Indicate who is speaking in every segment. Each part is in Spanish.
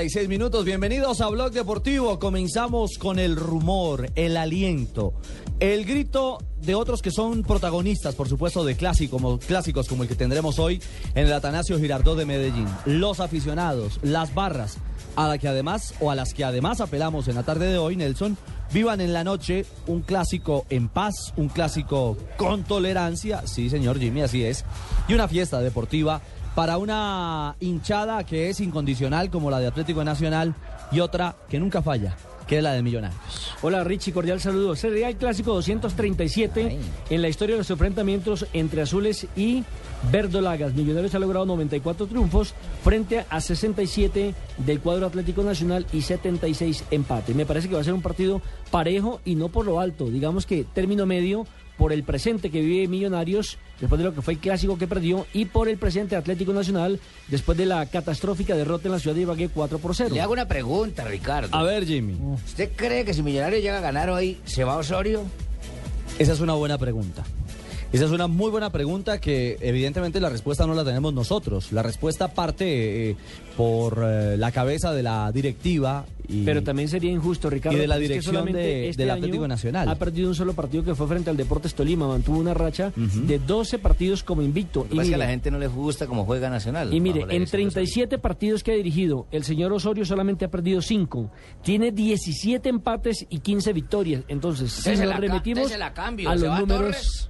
Speaker 1: 36 minutos. Bienvenidos a Blog Deportivo. Comenzamos con el rumor, el aliento, el grito de otros que son protagonistas, por supuesto, de clásicos como, clásicos como el que tendremos hoy en el Atanasio Girardot de Medellín. Los aficionados, las barras, a la que además, o a las que además apelamos en la tarde de hoy, Nelson, vivan en la noche un clásico en paz, un clásico con tolerancia, sí señor Jimmy, así es, y una fiesta deportiva para una hinchada que es incondicional como la de Atlético Nacional y otra que nunca falla, que es la de Millonarios.
Speaker 2: Hola Richie, cordial saludo. Sería el clásico 237 en la historia de los enfrentamientos entre azules y verdolagas. Millonarios ha logrado 94 triunfos frente a 67 del cuadro Atlético Nacional y 76 empate. Me parece que va a ser un partido parejo y no por lo alto. Digamos que término medio por el presente que vive Millonarios después de lo que fue el clásico que perdió y por el presente Atlético Nacional después de la catastrófica derrota en la ciudad de Ibagué 4 por 0.
Speaker 3: Le hago una pregunta, Ricardo.
Speaker 1: A ver, Jimmy,
Speaker 3: ¿Usted cree que si Millonarios llega a ganar hoy, se va a Osorio?
Speaker 1: esa es una buena pregunta. Esa es una muy buena pregunta que evidentemente la respuesta no la tenemos nosotros. La respuesta parte eh, por eh, la cabeza de la directiva y,
Speaker 2: Pero también sería injusto, Ricardo.
Speaker 1: y de la
Speaker 2: porque es que
Speaker 1: dirección de-
Speaker 2: este
Speaker 1: del
Speaker 2: año
Speaker 1: Atlético Nacional.
Speaker 2: Ha perdido un solo partido que fue frente al Deportes Tolima. Mantuvo una racha de 12 partidos como invicto.
Speaker 3: Lo
Speaker 2: Y
Speaker 3: pasa que a la gente no le gusta como juega Nacional.
Speaker 2: Y mire, en
Speaker 3: dirección de
Speaker 2: 37 partidos que ha dirigido, el señor Osorio solamente ha perdido 5. Tiene 17 empates y 15 victorias. Entonces, si nos
Speaker 3: cambio,
Speaker 2: a
Speaker 3: ¿se
Speaker 2: los números...
Speaker 3: Torres?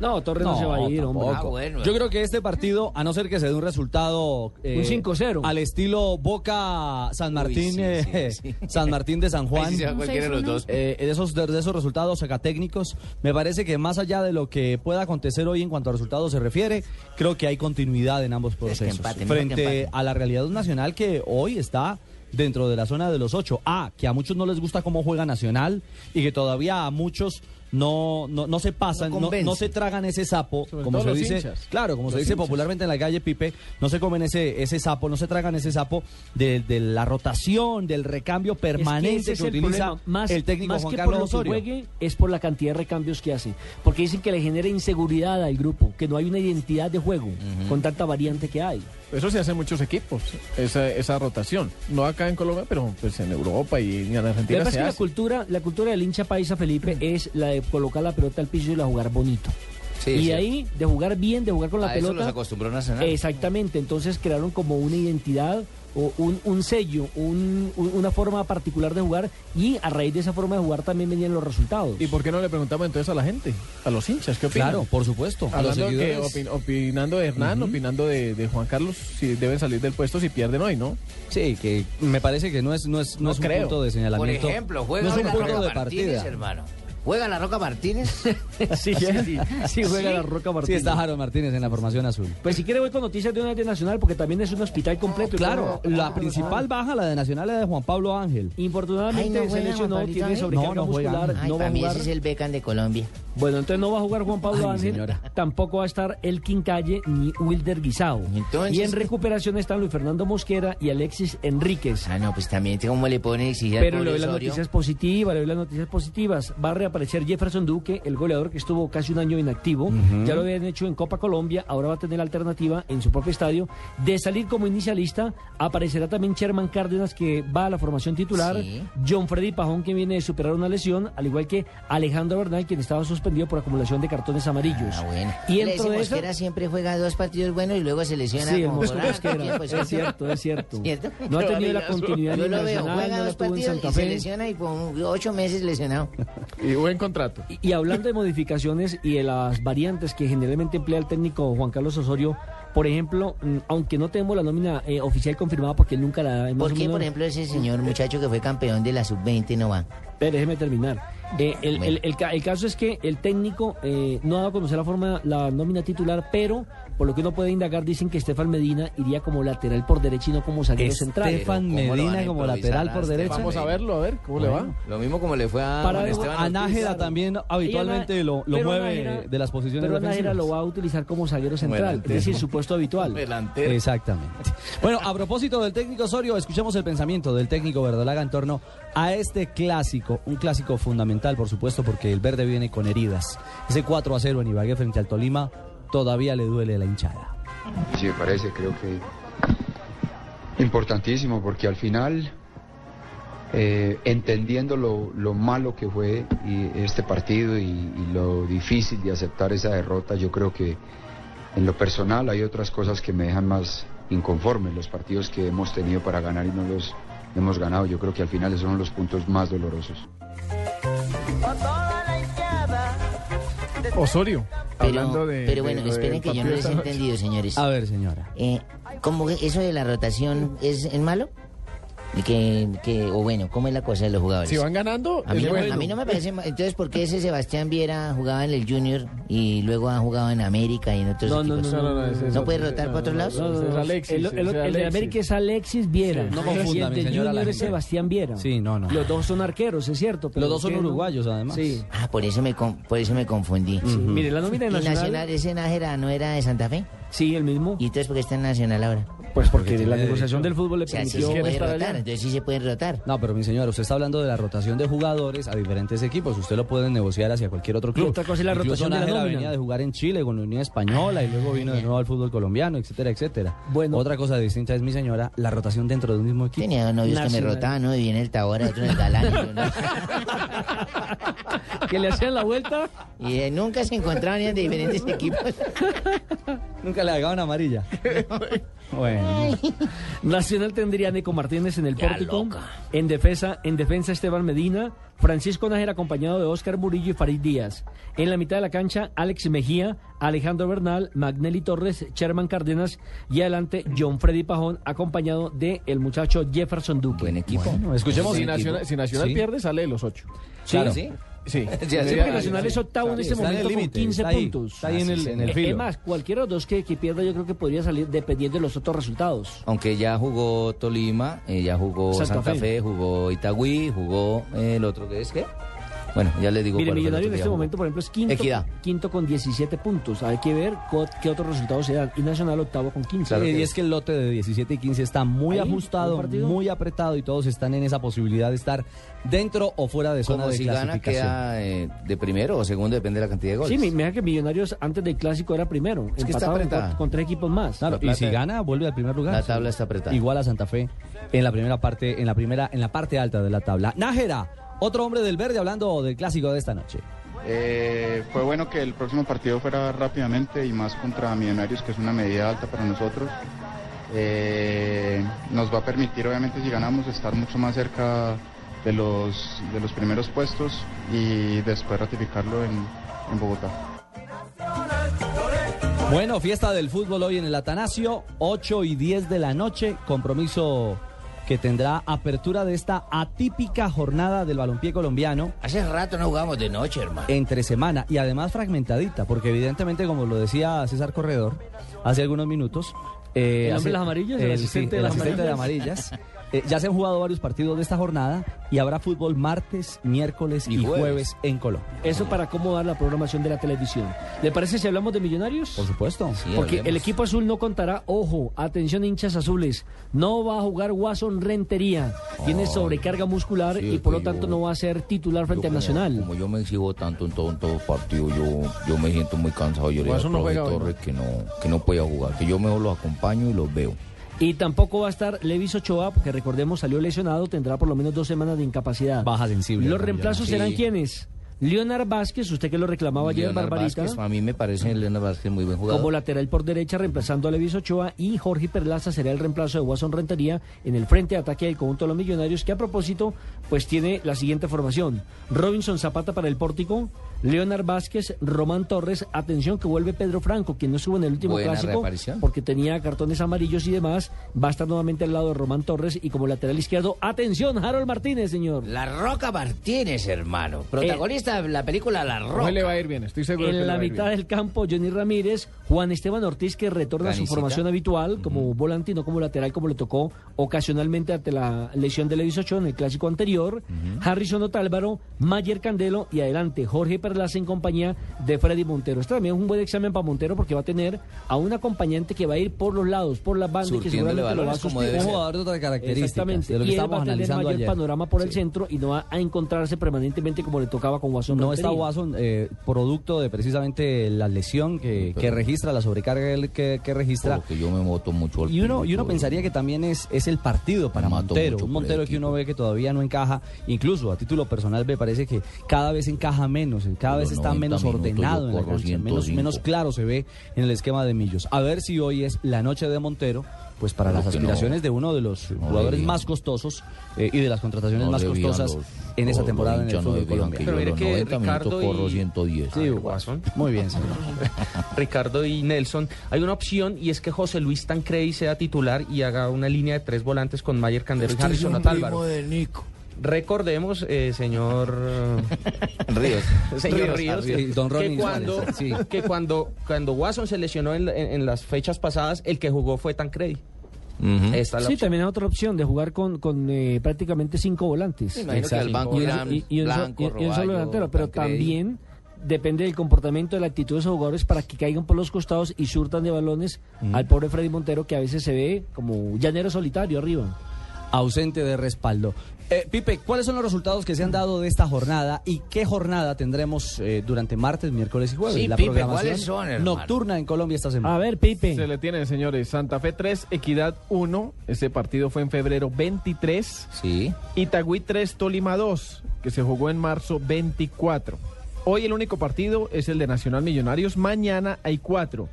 Speaker 2: No, Torres no, se va a ir, hombre.
Speaker 1: tampoco.
Speaker 3: Ah, bueno.
Speaker 1: Yo creo que este partido, a no ser que se dé un resultado eh,
Speaker 2: Un 5-0.
Speaker 1: al estilo Boca San Martín,
Speaker 3: sí,
Speaker 1: eh,
Speaker 3: sí, sí.
Speaker 1: San Martín de San Juan.
Speaker 3: Cualquiera de los dos.
Speaker 1: eh, de esos de, de esos resultados técnicos, me parece que más allá de lo que pueda acontecer hoy en cuanto a resultados se refiere, creo que hay continuidad en ambos procesos. frente a la realidad nacional que hoy está dentro de la zona de los ocho. Ah, que a muchos no les gusta cómo juega Nacional y que todavía a muchos no, no, no se pasan,
Speaker 3: No
Speaker 1: no, se tragan ese sapo,
Speaker 4: Sobre
Speaker 1: como se dice,
Speaker 4: hinchas.
Speaker 1: claro, como se
Speaker 4: Los
Speaker 1: dice
Speaker 4: hinchas.
Speaker 1: popularmente en la calle Pipe, no se comen ese, ese sapo, no se tragan ese sapo de, de la rotación, del recambio
Speaker 2: Es que
Speaker 1: permanente
Speaker 2: ese
Speaker 1: que,
Speaker 2: es el
Speaker 1: utiliza
Speaker 2: problema. Más,
Speaker 1: el técnico
Speaker 2: más
Speaker 1: Juan
Speaker 2: que
Speaker 1: Carlos
Speaker 2: por lo
Speaker 1: Osorio.
Speaker 2: que juegue, es por la cantidad de recambios que hace. Porque dicen que le genera inseguridad al grupo, que no hay una identidad de juego con tanta variante que hay.
Speaker 4: Eso se hace en muchos equipos, esa, esa rotación. No acá en Colombia, pero pues en Europa y en
Speaker 2: Lo que
Speaker 4: Argentina se
Speaker 2: la cultura, la cultura del hincha paisa Felipe es la de colocar la pelota al piso y la jugar bonito.
Speaker 3: Sí,
Speaker 2: y
Speaker 3: sí.
Speaker 2: ahí, de jugar bien, de jugar con la
Speaker 3: A eso
Speaker 2: pelota.
Speaker 3: los acostumbró Nacional.
Speaker 2: Exactamente, entonces crearon como una identidad un, un sello, un- un- una forma particular de jugar y a raíz de esa forma de jugar también venían los resultados.
Speaker 4: ¿Y por qué no le preguntamos entonces a la gente, a los hinchas, qué opinan?
Speaker 1: Claro, por supuesto. A los
Speaker 4: que opin- opinando de Hernán, opinando de, de Juan Carlos, si deben salir del puesto si pierden hoy, ¿no?
Speaker 1: Sí, que me parece que no es, no es, no
Speaker 4: No
Speaker 1: es un
Speaker 4: creo.
Speaker 1: punto de
Speaker 3: Por
Speaker 1: señalamiento.
Speaker 3: ejemplo, juega
Speaker 1: no es un punto de
Speaker 3: Martínez,
Speaker 1: partida.
Speaker 3: hermano. ¿Juega la Roca Martínez?
Speaker 2: sí, sí, sí, sí juega la Roca
Speaker 1: Sí,
Speaker 2: Martínez.
Speaker 1: está Jaro Martínez en la formación azul.
Speaker 2: Pues si quiere voy con noticias de una de Nacional porque también es un hospital completo.
Speaker 1: Claro, la principal baja, la de Nacional, es de Juan Pablo Ángel.
Speaker 2: Infortunadamente
Speaker 3: Ay, ¿no
Speaker 2: se lesionó, tiene sobrecarga
Speaker 1: No, no juega.
Speaker 2: muscular,
Speaker 3: Ay,
Speaker 2: no va
Speaker 3: para mí
Speaker 2: jugar.
Speaker 3: ese es el becan de Colombia.
Speaker 2: Bueno, entonces no va a jugar Juan Pablo
Speaker 1: Ay,
Speaker 2: Ángel,
Speaker 1: señora.
Speaker 2: tampoco va a estar Elkin Calle ni Wilder Guisao.
Speaker 3: Entonces-
Speaker 2: y en recuperación están Luis Fernando Mosquera y Alexis Enríquez.
Speaker 3: Ah, no, pues también, ¿cómo le pone al
Speaker 2: Pero le doy las noticias positivas, le doy las noticias positivas. Va a, aparecer Jefferson Duque, el goleador que estuvo casi un año inactivo. Ya lo habían hecho en Copa Colombia, ahora va a tener la alternativa en su propio estadio de salir como inicialista. Aparecerá también Sherman Cárdenas, que va a la formación titular.
Speaker 5: Sí.
Speaker 2: John Freddy Pajón, que viene de superar una lesión, al igual que Alejandro Bernal, quien estaba suspendido por acumulación de cartones amarillos.
Speaker 5: Ah, bueno.
Speaker 2: Y dentro de
Speaker 5: era siempre juega dos partidos buenos y luego se lesiona.
Speaker 2: Sí,
Speaker 5: como por
Speaker 2: Mosquera.
Speaker 5: tiempo,
Speaker 2: Es cierto, es cierto.
Speaker 5: ¿Cierto?
Speaker 2: No ha tenido la continuidad
Speaker 5: Yo lo veo, juega
Speaker 2: no
Speaker 5: dos partidos
Speaker 2: Santa
Speaker 5: y se lesiona y con ocho meses lesionado.
Speaker 4: Y buen contrato.
Speaker 2: Y, y hablando de modificaciones y de las variantes que generalmente emplea el técnico Juan Carlos Osorio, por ejemplo, aunque no tenemos la nómina eh, oficial confirmada porque nunca la hemos
Speaker 5: ¿Por qué, por ejemplo, ese señor muchacho que fue campeón de la sub-20 no va?
Speaker 2: Pero déjeme terminar. Eh, el,
Speaker 5: Bueno.
Speaker 2: el- el caso es que el técnico eh, no ha dado a conocer la forma, la nómina titular, pero por lo que uno puede indagar, dicen que Estefan Medina iría como lateral por derecha y no como zaguero central.
Speaker 1: Estefan
Speaker 6: Pero ¿cómo lo van
Speaker 1: Medina como lateral por
Speaker 6: Estefan
Speaker 1: derecha.
Speaker 4: Vamos a verlo, a ver cómo le va.
Speaker 6: Lo mismo como le fue a
Speaker 2: Para
Speaker 6: Esteban
Speaker 1: A. Nájera también habitualmente lo, lo mueve
Speaker 2: Nájera-
Speaker 1: de las posiciones
Speaker 2: Pero Nájera lo va a utilizar como zaguero central, es decir, su puesto habitual.
Speaker 6: Delantero.
Speaker 1: Exactamente. Bueno, a propósito del técnico Osorio, escuchemos el pensamiento del técnico verdolaga en torno a este clásico, un clásico fundamental, por supuesto, porque el verde viene con heridas. Ese 4 a 0 en Ibagué frente al Tolima todavía le duele la hinchada.
Speaker 7: Sí, me parece, creo que importantísimo porque al final, eh, entendiendo lo, lo malo que fue y este partido y, y lo difícil de aceptar esa derrota, yo creo que en lo personal hay otras cosas que me dejan más inconforme, los partidos que hemos tenido para ganar y no los hemos ganado, yo creo que al final esos son los puntos más dolorosos.
Speaker 4: Osorio,
Speaker 5: Pero,
Speaker 4: hablando de.
Speaker 5: pero bueno,
Speaker 4: de
Speaker 5: esperen que yo no les he entendido, señores.
Speaker 1: A ver, señora.
Speaker 5: Eh, ¿Cómo que eso de la rotación es, es malo? ¿Y que, que, o bueno, ¿cómo es la cosa de los jugadores?
Speaker 4: Si van ganando,
Speaker 5: A mí,
Speaker 4: es
Speaker 5: no,
Speaker 4: bueno.
Speaker 5: a mí no me parece. Entonces, ¿por qué ese Sebastián Viera jugaba en el Junior y luego ha jugado en América y en otros
Speaker 2: No, no,
Speaker 5: equipos?
Speaker 2: no,
Speaker 4: No, no, no, ese es
Speaker 5: ¿No
Speaker 4: otro,
Speaker 5: puede rotar para otros lados?
Speaker 2: No, no,
Speaker 4: Ese es
Speaker 2: no.
Speaker 4: Alexis,
Speaker 2: el, el- el de. América es Alexis Viera.
Speaker 1: No
Speaker 2: y el del Junior es. Sebastián Viera.
Speaker 1: Sí, no, no.
Speaker 2: Los dos son arqueros, es cierto. pero
Speaker 1: Los dos son uruguayos, además.
Speaker 2: Sí.
Speaker 5: Ah, por eso me, con- por eso me confundí.
Speaker 2: Mire, la nómina
Speaker 5: ¿Y
Speaker 2: nacional.
Speaker 5: Nacional, ese Nájera no era de Santa Fe?
Speaker 2: Sí, el mismo.
Speaker 5: ¿Y entonces por qué está en Nacional ahora?
Speaker 2: Pues porque
Speaker 1: tiene
Speaker 2: la
Speaker 1: derecho.
Speaker 2: negociación del fútbol le
Speaker 5: O sea, sí
Speaker 2: permitió
Speaker 5: se puede
Speaker 2: allá.
Speaker 5: rotar, entonces sí se pueden rotar.
Speaker 1: No, pero mi señora, usted está hablando de la rotación de jugadores a diferentes equipos. Usted lo puede negociar hacia cualquier otro club.
Speaker 2: Y otra cosa es la
Speaker 1: Incluso
Speaker 2: rotación de la nómina.
Speaker 1: venía de jugar en Chile con la Unión Española y luego vino de nuevo al fútbol colombiano, etcétera, etcétera.
Speaker 2: Bueno.
Speaker 1: Otra cosa distinta es, mi señora, la rotación dentro de un mismo equipo.
Speaker 5: Tenía novios que me
Speaker 2: Nacional.
Speaker 5: rotaban, ¿no? Y viene el Tabora, otro en el Galán. ¿no?
Speaker 2: que le hacían la vuelta.
Speaker 5: Y eh, nunca se encontraban de diferentes equipos.
Speaker 1: Nunca le una amarilla. bueno.
Speaker 2: Nacional tendría a Nico Martínez en el
Speaker 5: Ya
Speaker 2: pórtico.
Speaker 5: loca.
Speaker 2: En defensa, en defensa Esteban Medina, Francisco Nájera acompañado de Oscar Murillo y Farid Díaz. En la mitad de la cancha, Alex Mejía, Alejandro Bernal, Magnelli Torres, Sherman Cárdenas y adelante John Freddy Pajón acompañado de el muchacho Jefferson Duque.
Speaker 6: Buen equipo.
Speaker 1: Bueno, escuchemos.
Speaker 4: Si Nacional, si Nacional
Speaker 1: Sí.
Speaker 4: pierde, sale de los ocho.
Speaker 1: Claro.
Speaker 6: ¿Sí?
Speaker 4: Sí.
Speaker 6: Sí,
Speaker 2: Sí, porque. Nacional es octavo en este
Speaker 1: está en
Speaker 2: momento con
Speaker 1: límite,
Speaker 2: 15
Speaker 1: está ahí,
Speaker 2: puntos.
Speaker 1: está ahí en el- en el filo.
Speaker 2: Es más, cualquiera de los dos que, que pierda yo creo que podría salir dependiendo de los otros resultados.
Speaker 6: Aunque ya jugó Tolima, eh, ya jugó
Speaker 2: Santa
Speaker 6: Santa,
Speaker 2: Fe.
Speaker 6: Fe. jugó Itagüí, jugó eh, el otro que es qué. Bueno, ya le digo.
Speaker 2: Mire, Millonario en este momento, por ejemplo, es quinto,
Speaker 6: Equidad.
Speaker 2: quinto con 17 puntos. Hay que ver qué otros resultados se dan. Y Nacional octavo con 15.
Speaker 6: Claro
Speaker 1: y es que el lote de 17 y 15 está muy
Speaker 2: Ahí,
Speaker 1: ajustado, muy apretado y todos están en esa posibilidad de estar dentro o fuera de zona
Speaker 6: Como
Speaker 1: de
Speaker 6: si gana
Speaker 1: clasificación.
Speaker 6: queda eh, de primero o segundo, depende de la cantidad de goles.
Speaker 2: Sí, me me deja que Millonarios antes del clásico era primero.
Speaker 6: Es que está
Speaker 2: con,
Speaker 6: apretada.
Speaker 2: con tres equipos más.
Speaker 1: Claro, y si gana vuelve al primer lugar.
Speaker 6: La tabla está apretada.
Speaker 1: Igual a Santa Fe en la primera parte, en la primera, en la parte alta de la tabla. Nájera, otro hombre del verde hablando del clásico de esta noche.
Speaker 8: Eh, fue bueno que el próximo partido fuera rápidamente y más contra Millonarios, que es una medida alta para nosotros. Eh, nos va a permitir, obviamente, si ganamos, estar mucho más cerca de los, de los primeros puestos y después ratificarlo en, en Bogotá.
Speaker 1: Bueno, fiesta del fútbol hoy en el Atanasio, 8 y 10 de la noche, compromiso que tendrá apertura de esta atípica jornada del balompié colombiano
Speaker 5: Hace rato no jugamos de noche, hermano.
Speaker 1: entre semana y además fragmentadita, porque evidentemente, como lo decía César Corredor hace algunos minutos, eh,
Speaker 2: ¿El hombre
Speaker 1: hace-
Speaker 2: de las amarillas? ¿El
Speaker 1: el,
Speaker 2: asistente
Speaker 1: sí,
Speaker 2: de
Speaker 1: el
Speaker 2: las
Speaker 1: asistente de amarillas. eh, ya se han jugado varios partidos de esta jornada y habrá fútbol martes, miércoles y,
Speaker 9: Y
Speaker 1: jueves.
Speaker 9: jueves.
Speaker 1: en Colombia.
Speaker 2: Eso para acomodar la programación de la televisión. ¿Le parece si hablamos de millonarios?
Speaker 1: Por supuesto.
Speaker 9: Sí,
Speaker 2: Porque
Speaker 9: hablemos.
Speaker 2: el equipo azul no contará, ojo, atención hinchas azules, no va a jugar Watson Rentería, tiene sobrecarga muscular
Speaker 9: sí,
Speaker 2: y por lo tanto
Speaker 9: yo-
Speaker 2: no va a ser titular frente al Nacional.
Speaker 9: Como yo me exijo tanto en todo, en todo partido, yo, yo me siento muy cansado. Yo le digo
Speaker 4: no hoy,
Speaker 9: Torres que no, que no podía jugar, que yo mejor los acompaño y los veo.
Speaker 2: Y tampoco va a estar Levis Ochoa, porque recordemos salió lesionado, tendrá por lo menos dos semanas de incapacidad.
Speaker 1: Baja sensible.
Speaker 2: Los reemplazos
Speaker 9: Sí.
Speaker 2: serán quiénes? Leonard Vázquez, usted que lo reclamaba ayer,
Speaker 9: Leonard
Speaker 2: Barbarita.
Speaker 9: Vázquez, a mí me parece Leonard Vázquez muy buen jugador.
Speaker 2: Como lateral por derecha, reemplazando a Levis Ochoa y Jorge Perlaza será el reemplazo de Watson Rentería en el frente de ataque del conjunto de los millonarios, que a propósito, pues tiene la siguiente formación: Robinson Zapata para el pórtico, Leonard Vázquez, Román Torres, atención que vuelve Pedro Franco, quien no estuvo en el último
Speaker 9: Buena
Speaker 2: clásico porque tenía cartones amarillos y demás, va a estar nuevamente al lado de Román Torres y como lateral izquierdo, atención, Harold Martínez, señor.
Speaker 3: La Roca Martínez, hermano. Protagonista de la película La Roca.
Speaker 4: Hoy le va a ir bien, estoy seguro que
Speaker 2: En
Speaker 4: le
Speaker 2: la
Speaker 4: va a ir
Speaker 2: mitad
Speaker 4: bien.
Speaker 2: del campo, Johnny Ramírez, Juan Esteban Ortiz, que retorna a su formación habitual como volante y no como lateral, como le tocó ocasionalmente ante la lesión de Levis Ochoa en el clásico anterior. Harrison Otálvaro, Mayer Candelo y adelante Jorge Perlaza en compañía de Freddy Montero. Este también es un buen examen para Montero porque va a tener a un acompañante que va a ir por los lados, por las bandas y que seguramente lo va a
Speaker 9: como debe
Speaker 1: Un
Speaker 9: ser.
Speaker 1: jugador de otras características.
Speaker 2: Exactamente.
Speaker 1: De lo que
Speaker 2: y él va
Speaker 1: estábamos
Speaker 2: a tener
Speaker 1: analizando
Speaker 2: mayor
Speaker 1: ayer.
Speaker 2: panorama por el centro y no va a encontrarse permanentemente como le tocaba con Watson.
Speaker 1: No está. Watson, eh, producto de precisamente la lesión que, que registra, la sobrecarga que, que- que registra.
Speaker 9: Porque yo me moto mucho al
Speaker 1: Y uno, y uno pensaría que también es, es el partido para Montero. Un Montero que uno ve que todavía no encaja. Incluso a título personal me parece que cada vez encaja menos, cada vez está
Speaker 9: 90
Speaker 1: menos ordenado en la cancha, menos,
Speaker 9: 105.
Speaker 1: menos claro se ve en el esquema de Millos. A ver si hoy es la noche de Montero, pues para las
Speaker 9: no-
Speaker 1: aspiraciones de uno de los
Speaker 9: no
Speaker 1: jugadores
Speaker 9: debían.
Speaker 1: más costosos eh, y de las contrataciones
Speaker 9: No
Speaker 1: más costosas
Speaker 9: los-
Speaker 1: en esa temporada en el fútbol colombiano.
Speaker 9: que
Speaker 10: Pero mire que
Speaker 9: 90 minutos
Speaker 10: Ricardo y-
Speaker 9: 110.
Speaker 1: Sí,
Speaker 10: Guasón.
Speaker 1: Muy bien, señor.
Speaker 10: Ricardo y Nelson, hay una opción y es que José Luis Tancredi sea titular y haga una línea de tres volantes con Mayer Candelo y Harrison Otálvaro.
Speaker 3: de Nico.
Speaker 10: Recordemos, eh, señor
Speaker 9: Ríos.
Speaker 10: señor Ríos,
Speaker 1: Sí, don
Speaker 10: que
Speaker 1: Ronnie
Speaker 10: cuando,
Speaker 1: sí.
Speaker 10: que cuando, cuando Watson se lesionó en, en- en las fechas pasadas, el que jugó fue Tancredi.
Speaker 9: Ujú.
Speaker 10: Esta es la
Speaker 2: Sí,
Speaker 10: opción.
Speaker 2: también hay otra opción de jugar con, con eh, prácticamente cinco volantes.
Speaker 9: Banco
Speaker 2: y, un-
Speaker 9: eran
Speaker 2: y- y un, so-
Speaker 9: Blanco,
Speaker 2: y- y un solo delantero, pero
Speaker 9: Tancredi.
Speaker 2: también depende del comportamiento, de la actitud de esos jugadores para que caigan por los costados y surtan de balones al pobre Freddy Montero que a veces se ve como llanero solitario arriba.
Speaker 1: ausente de respaldo. Eh, Pipe, ¿cuáles son los resultados que se han dado de esta jornada y qué jornada tendremos eh, durante martes, miércoles y jueves?
Speaker 3: Sí,
Speaker 1: la
Speaker 3: Pipe,
Speaker 1: programación
Speaker 3: ¿cuáles son, hermano?
Speaker 1: nocturna en Colombia esta semana.
Speaker 2: A ver, Pipe.
Speaker 4: Se le tienen, señores. Santa Fe 3, Equidad 1. Ese partido fue en febrero 23.
Speaker 9: Sí.
Speaker 4: Itagüí 3, Tolima 2, que se jugó en marzo 24. Hoy el único partido es el de Nacional Millonarios. Mañana hay cuatro,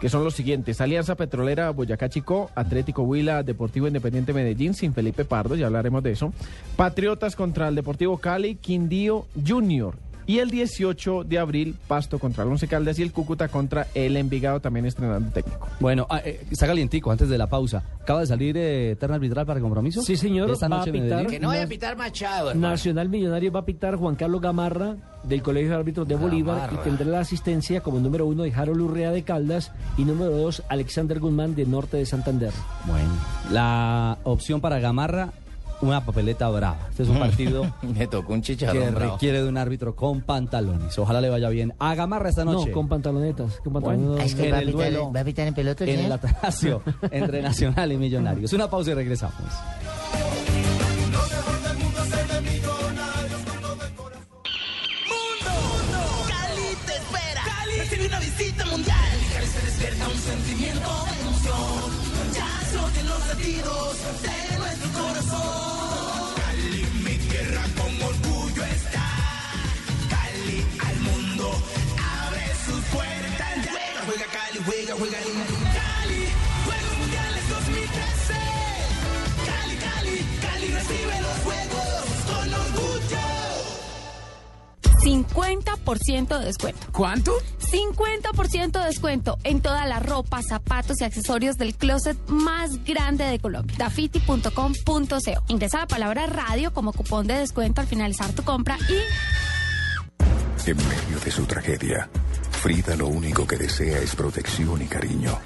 Speaker 4: que son los siguientes. Alianza Petrolera Boyacá Chico, Atlético Huila, Deportivo Independiente Medellín, sin Felipe Pardo, ya hablaremos de eso. Patriotas contra el Deportivo Cali, Quindío Junior. Y el 18 de abril, Pasto contra el Once Caldas y el Cúcuta contra el Envigado, también estrenando técnico.
Speaker 1: Bueno, ah, eh, está calientico antes de la pausa. Acaba de salir eh, terna arbitral para compromiso.
Speaker 2: Sí, señor,
Speaker 1: Esta
Speaker 2: va a
Speaker 1: noche en
Speaker 2: pitar.
Speaker 3: Que no vaya a pitar Machado, hermano.
Speaker 2: Nacional Millonario va a pitar Juan Carlos Gamarra del Colegio de Árbitros de Bolívar y tendrá la asistencia como número uno de Harold Urrea de Caldas y número dos Alexander Guzmán de Norte de Santander.
Speaker 1: Bueno, la opción para Gamarra, una papeleta brava. Este es un partido
Speaker 9: Me tocó un
Speaker 1: que
Speaker 9: chicharrón bravo.
Speaker 1: requiere de un árbitro con pantalones. Ojalá le vaya bien. A Gamarra esta noche.
Speaker 2: No, con pantalonetas. Con pantalones.
Speaker 3: Ah, es que
Speaker 1: en
Speaker 3: va a,
Speaker 1: el
Speaker 3: pitar,
Speaker 1: duelo-
Speaker 3: va a pitar en pelota,
Speaker 1: en el
Speaker 3: señor?
Speaker 1: Atanasio entre Nacional y Millonarios. Una pausa y regresamos.
Speaker 11: Cali te espera. Cali recibe una visita mundial. Cali se despierta un sentimiento de emoción. Ya se oyen los latidos juega, Cali, Juegos Mundiales 2013. Cali, Cali, Cali recibe los juegos con orgullo.
Speaker 12: 50% de descuento.
Speaker 11: ¿Cuánto?
Speaker 12: 50% de descuento en toda la ropa, zapatos y accesorios del closet más grande de Colombia. Dafiti.com.co. Ingresa la palabra radio como cupón de descuento al finalizar tu compra y
Speaker 13: En medio de su tragedia, Frida lo único que desea es protección y cariño.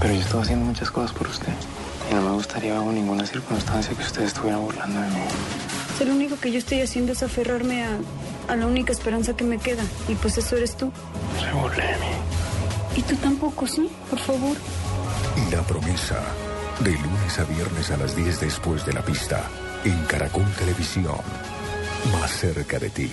Speaker 14: Pero yo estoy haciendo muchas cosas por usted. Y no me gustaría bajo ninguna circunstancia que ustedes estuvieran burlando de mí.
Speaker 15: Si lo único que yo estoy haciendo es aferrarme a, a la única esperanza que me queda. Y pues eso eres tú.
Speaker 14: Se burle de mí.
Speaker 15: Y tú tampoco, ¿sí? Por favor.
Speaker 13: La promesa. De lunes a viernes a las 10 después de la pista. En Caracol Televisión. Más cerca de ti.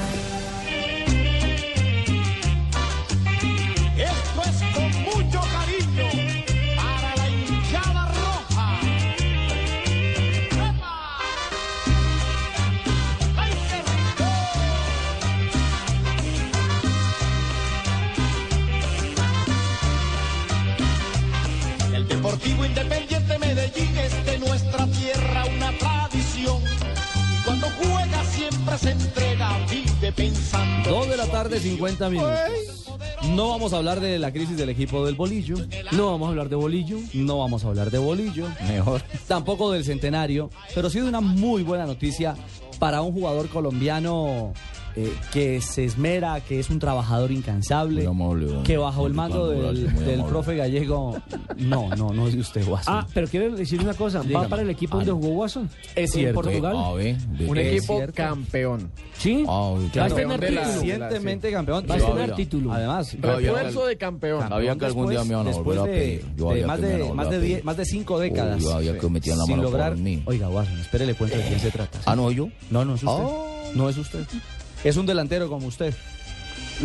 Speaker 11: Deportivo Independiente Medellín es de nuestra tierra una tradición. Cuando juega siempre se entrega, vive pensando.
Speaker 1: Dos de la tarde, 50 minutos. No vamos a hablar de la crisis del equipo del bolillo.
Speaker 2: No vamos a hablar de bolillo.
Speaker 1: No vamos a hablar de bolillo. Mejor. Tampoco del centenario. Pero sí de una muy buena noticia para un jugador colombiano eh, que se esmera, que es un trabajador incansable, que bajo el mando del, del profe gallego. No, no, no es de usted, Watson.
Speaker 2: Ah, pero quiero decir una cosa. ¿Va
Speaker 1: Dígame.
Speaker 2: para el equipo donde jugó Watson?
Speaker 1: Es
Speaker 2: ¿En
Speaker 1: cierto.
Speaker 2: Portugal?
Speaker 1: A ver,
Speaker 4: Un
Speaker 1: Es
Speaker 4: equipo
Speaker 1: cierto.
Speaker 4: campeón.
Speaker 2: ¿Sí?
Speaker 1: Va a tener
Speaker 4: de la-
Speaker 1: título. Recientemente campeón.
Speaker 2: Va a tener título.
Speaker 1: Además,
Speaker 4: Refuerzo de campeón.
Speaker 1: Campeón después- después de, de más de, más de diez- más de cinco décadas.
Speaker 9: yo había que metían la
Speaker 1: sin
Speaker 9: mano por
Speaker 1: lograr.
Speaker 9: mí.
Speaker 1: Oiga, Watson, espere, le cuento de quién se trata.
Speaker 9: Ah, no, yo.
Speaker 1: No, no es usted.
Speaker 9: Ah.
Speaker 1: No es usted. Es un delantero como usted.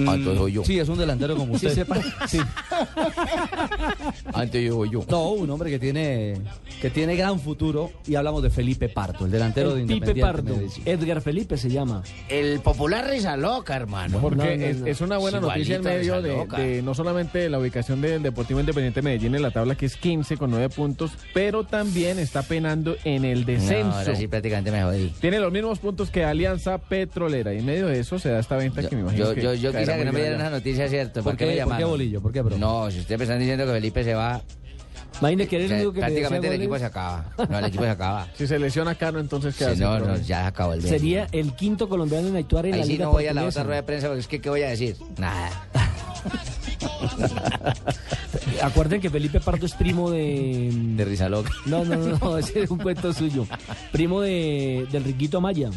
Speaker 9: Ah, entonces soy yo.
Speaker 1: Sí, es un delantero como
Speaker 2: Sí,
Speaker 1: usted.
Speaker 2: sepa.
Speaker 1: Sí.
Speaker 9: Antes yo voy yo.
Speaker 1: No, un hombre que tiene que tiene gran futuro y hablamos de Felipe Pardo, el delantero de
Speaker 2: El
Speaker 1: Independiente
Speaker 2: Pardo.
Speaker 1: Medellín.
Speaker 2: Edgar Felipe se llama.
Speaker 3: El popular risa loca, hermano.
Speaker 4: Porque
Speaker 2: No, no,
Speaker 4: es,
Speaker 2: no.
Speaker 4: es una buena
Speaker 3: Igualito
Speaker 4: noticia en medio de, de no solamente la ubicación del Deportivo Independiente Medellín en la tabla, que es 15 con 9 puntos, pero también está penando en el
Speaker 3: No,
Speaker 4: descenso.
Speaker 3: ahora sí prácticamente me jodí.
Speaker 4: Tiene los mismos puntos que Alianza Petrolera y en medio de eso se da esta venta
Speaker 3: Yo,
Speaker 4: que me imagino
Speaker 3: yo,
Speaker 4: que
Speaker 3: yo, quisiera que no me dieran esa noticia, ¿cierto?
Speaker 1: ¿Por
Speaker 3: ¿Por, qué,
Speaker 1: qué-
Speaker 3: me
Speaker 1: por qué
Speaker 3: llamaron?
Speaker 1: bolillo? ¿Por qué, bro?
Speaker 3: No, si ustedes me están diciendo que Felipe se va,
Speaker 2: Imagínate que eres el único que
Speaker 3: prácticamente el
Speaker 2: goles.
Speaker 3: equipo se acaba. No, el equipo se acaba.
Speaker 4: Si se lesiona Cano, entonces queda
Speaker 3: Sí, no, no, ya se acabó el mes.
Speaker 2: Sería el quinto colombiano en actuar en
Speaker 3: Ahí
Speaker 2: la
Speaker 3: sí
Speaker 2: Liga
Speaker 3: no voy a la otra rueda de prensa porque es que, ¿qué voy a decir? Nada.
Speaker 2: Acuerden que Felipe Pardo es primo de...
Speaker 3: De risa loca.
Speaker 2: No, no, no, no, ese es un cuento suyo. Primo de, de Enriquito Amaya.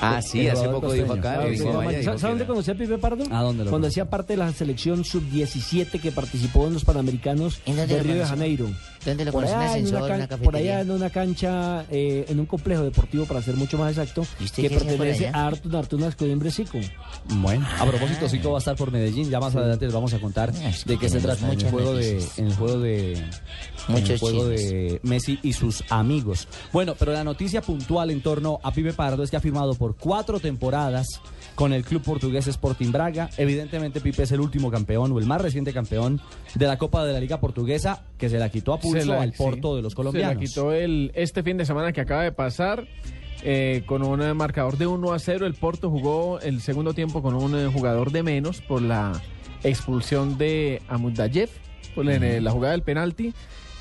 Speaker 3: Ah, sí,
Speaker 2: El
Speaker 3: hace poco dijo acá.
Speaker 2: Claro,
Speaker 3: dijo,
Speaker 2: Enriquito
Speaker 3: vaya,
Speaker 2: Amaya.
Speaker 3: dijo
Speaker 2: ¿Sabe
Speaker 3: que
Speaker 2: sabe dónde conocí a Pipe Pardo?
Speaker 1: ¿A dónde lo
Speaker 2: Cuando hacía parte de la selección sub-17 que participó en los Panamericanos
Speaker 3: ¿En dónde
Speaker 2: de Río de
Speaker 3: conocí?
Speaker 2: Janeiro.
Speaker 3: ¿Dónde lo
Speaker 2: Por?
Speaker 3: ¿Un
Speaker 2: allá, en una
Speaker 3: ascensor,
Speaker 2: can-
Speaker 3: una
Speaker 2: por allá en una cancha, eh, en un complejo deportivo, para ser mucho más exacto,
Speaker 3: ¿Y usted
Speaker 2: que pertenece a Artun Artunas Coimbre Sico.
Speaker 1: Bueno, a propósito, Zico va a estar por Medellín. Ya más adelante les vamos a contar
Speaker 3: Ah, es que
Speaker 1: de qué se trata en el juego de, en el juego de, en el juego de Messi y sus amigos. Bueno, pero la noticia puntual en torno a Pipe Pardo es que ha firmado por cuatro temporadas con el club portugués Sporting Braga. Evidentemente, Pipe es el último campeón o el más reciente campeón de la Copa de la Liga Portuguesa que se la quitó a pulso
Speaker 4: Se la-
Speaker 1: al Porto
Speaker 4: sí,
Speaker 1: de los
Speaker 4: Se
Speaker 1: colombianos.
Speaker 4: la quitó el, este fin de semana que acaba de pasar. eh, con un marcador de 1 a 0, el Porto jugó el segundo tiempo con un eh, jugador de menos por la expulsión de Amudayev, por en, la jugada del penalti.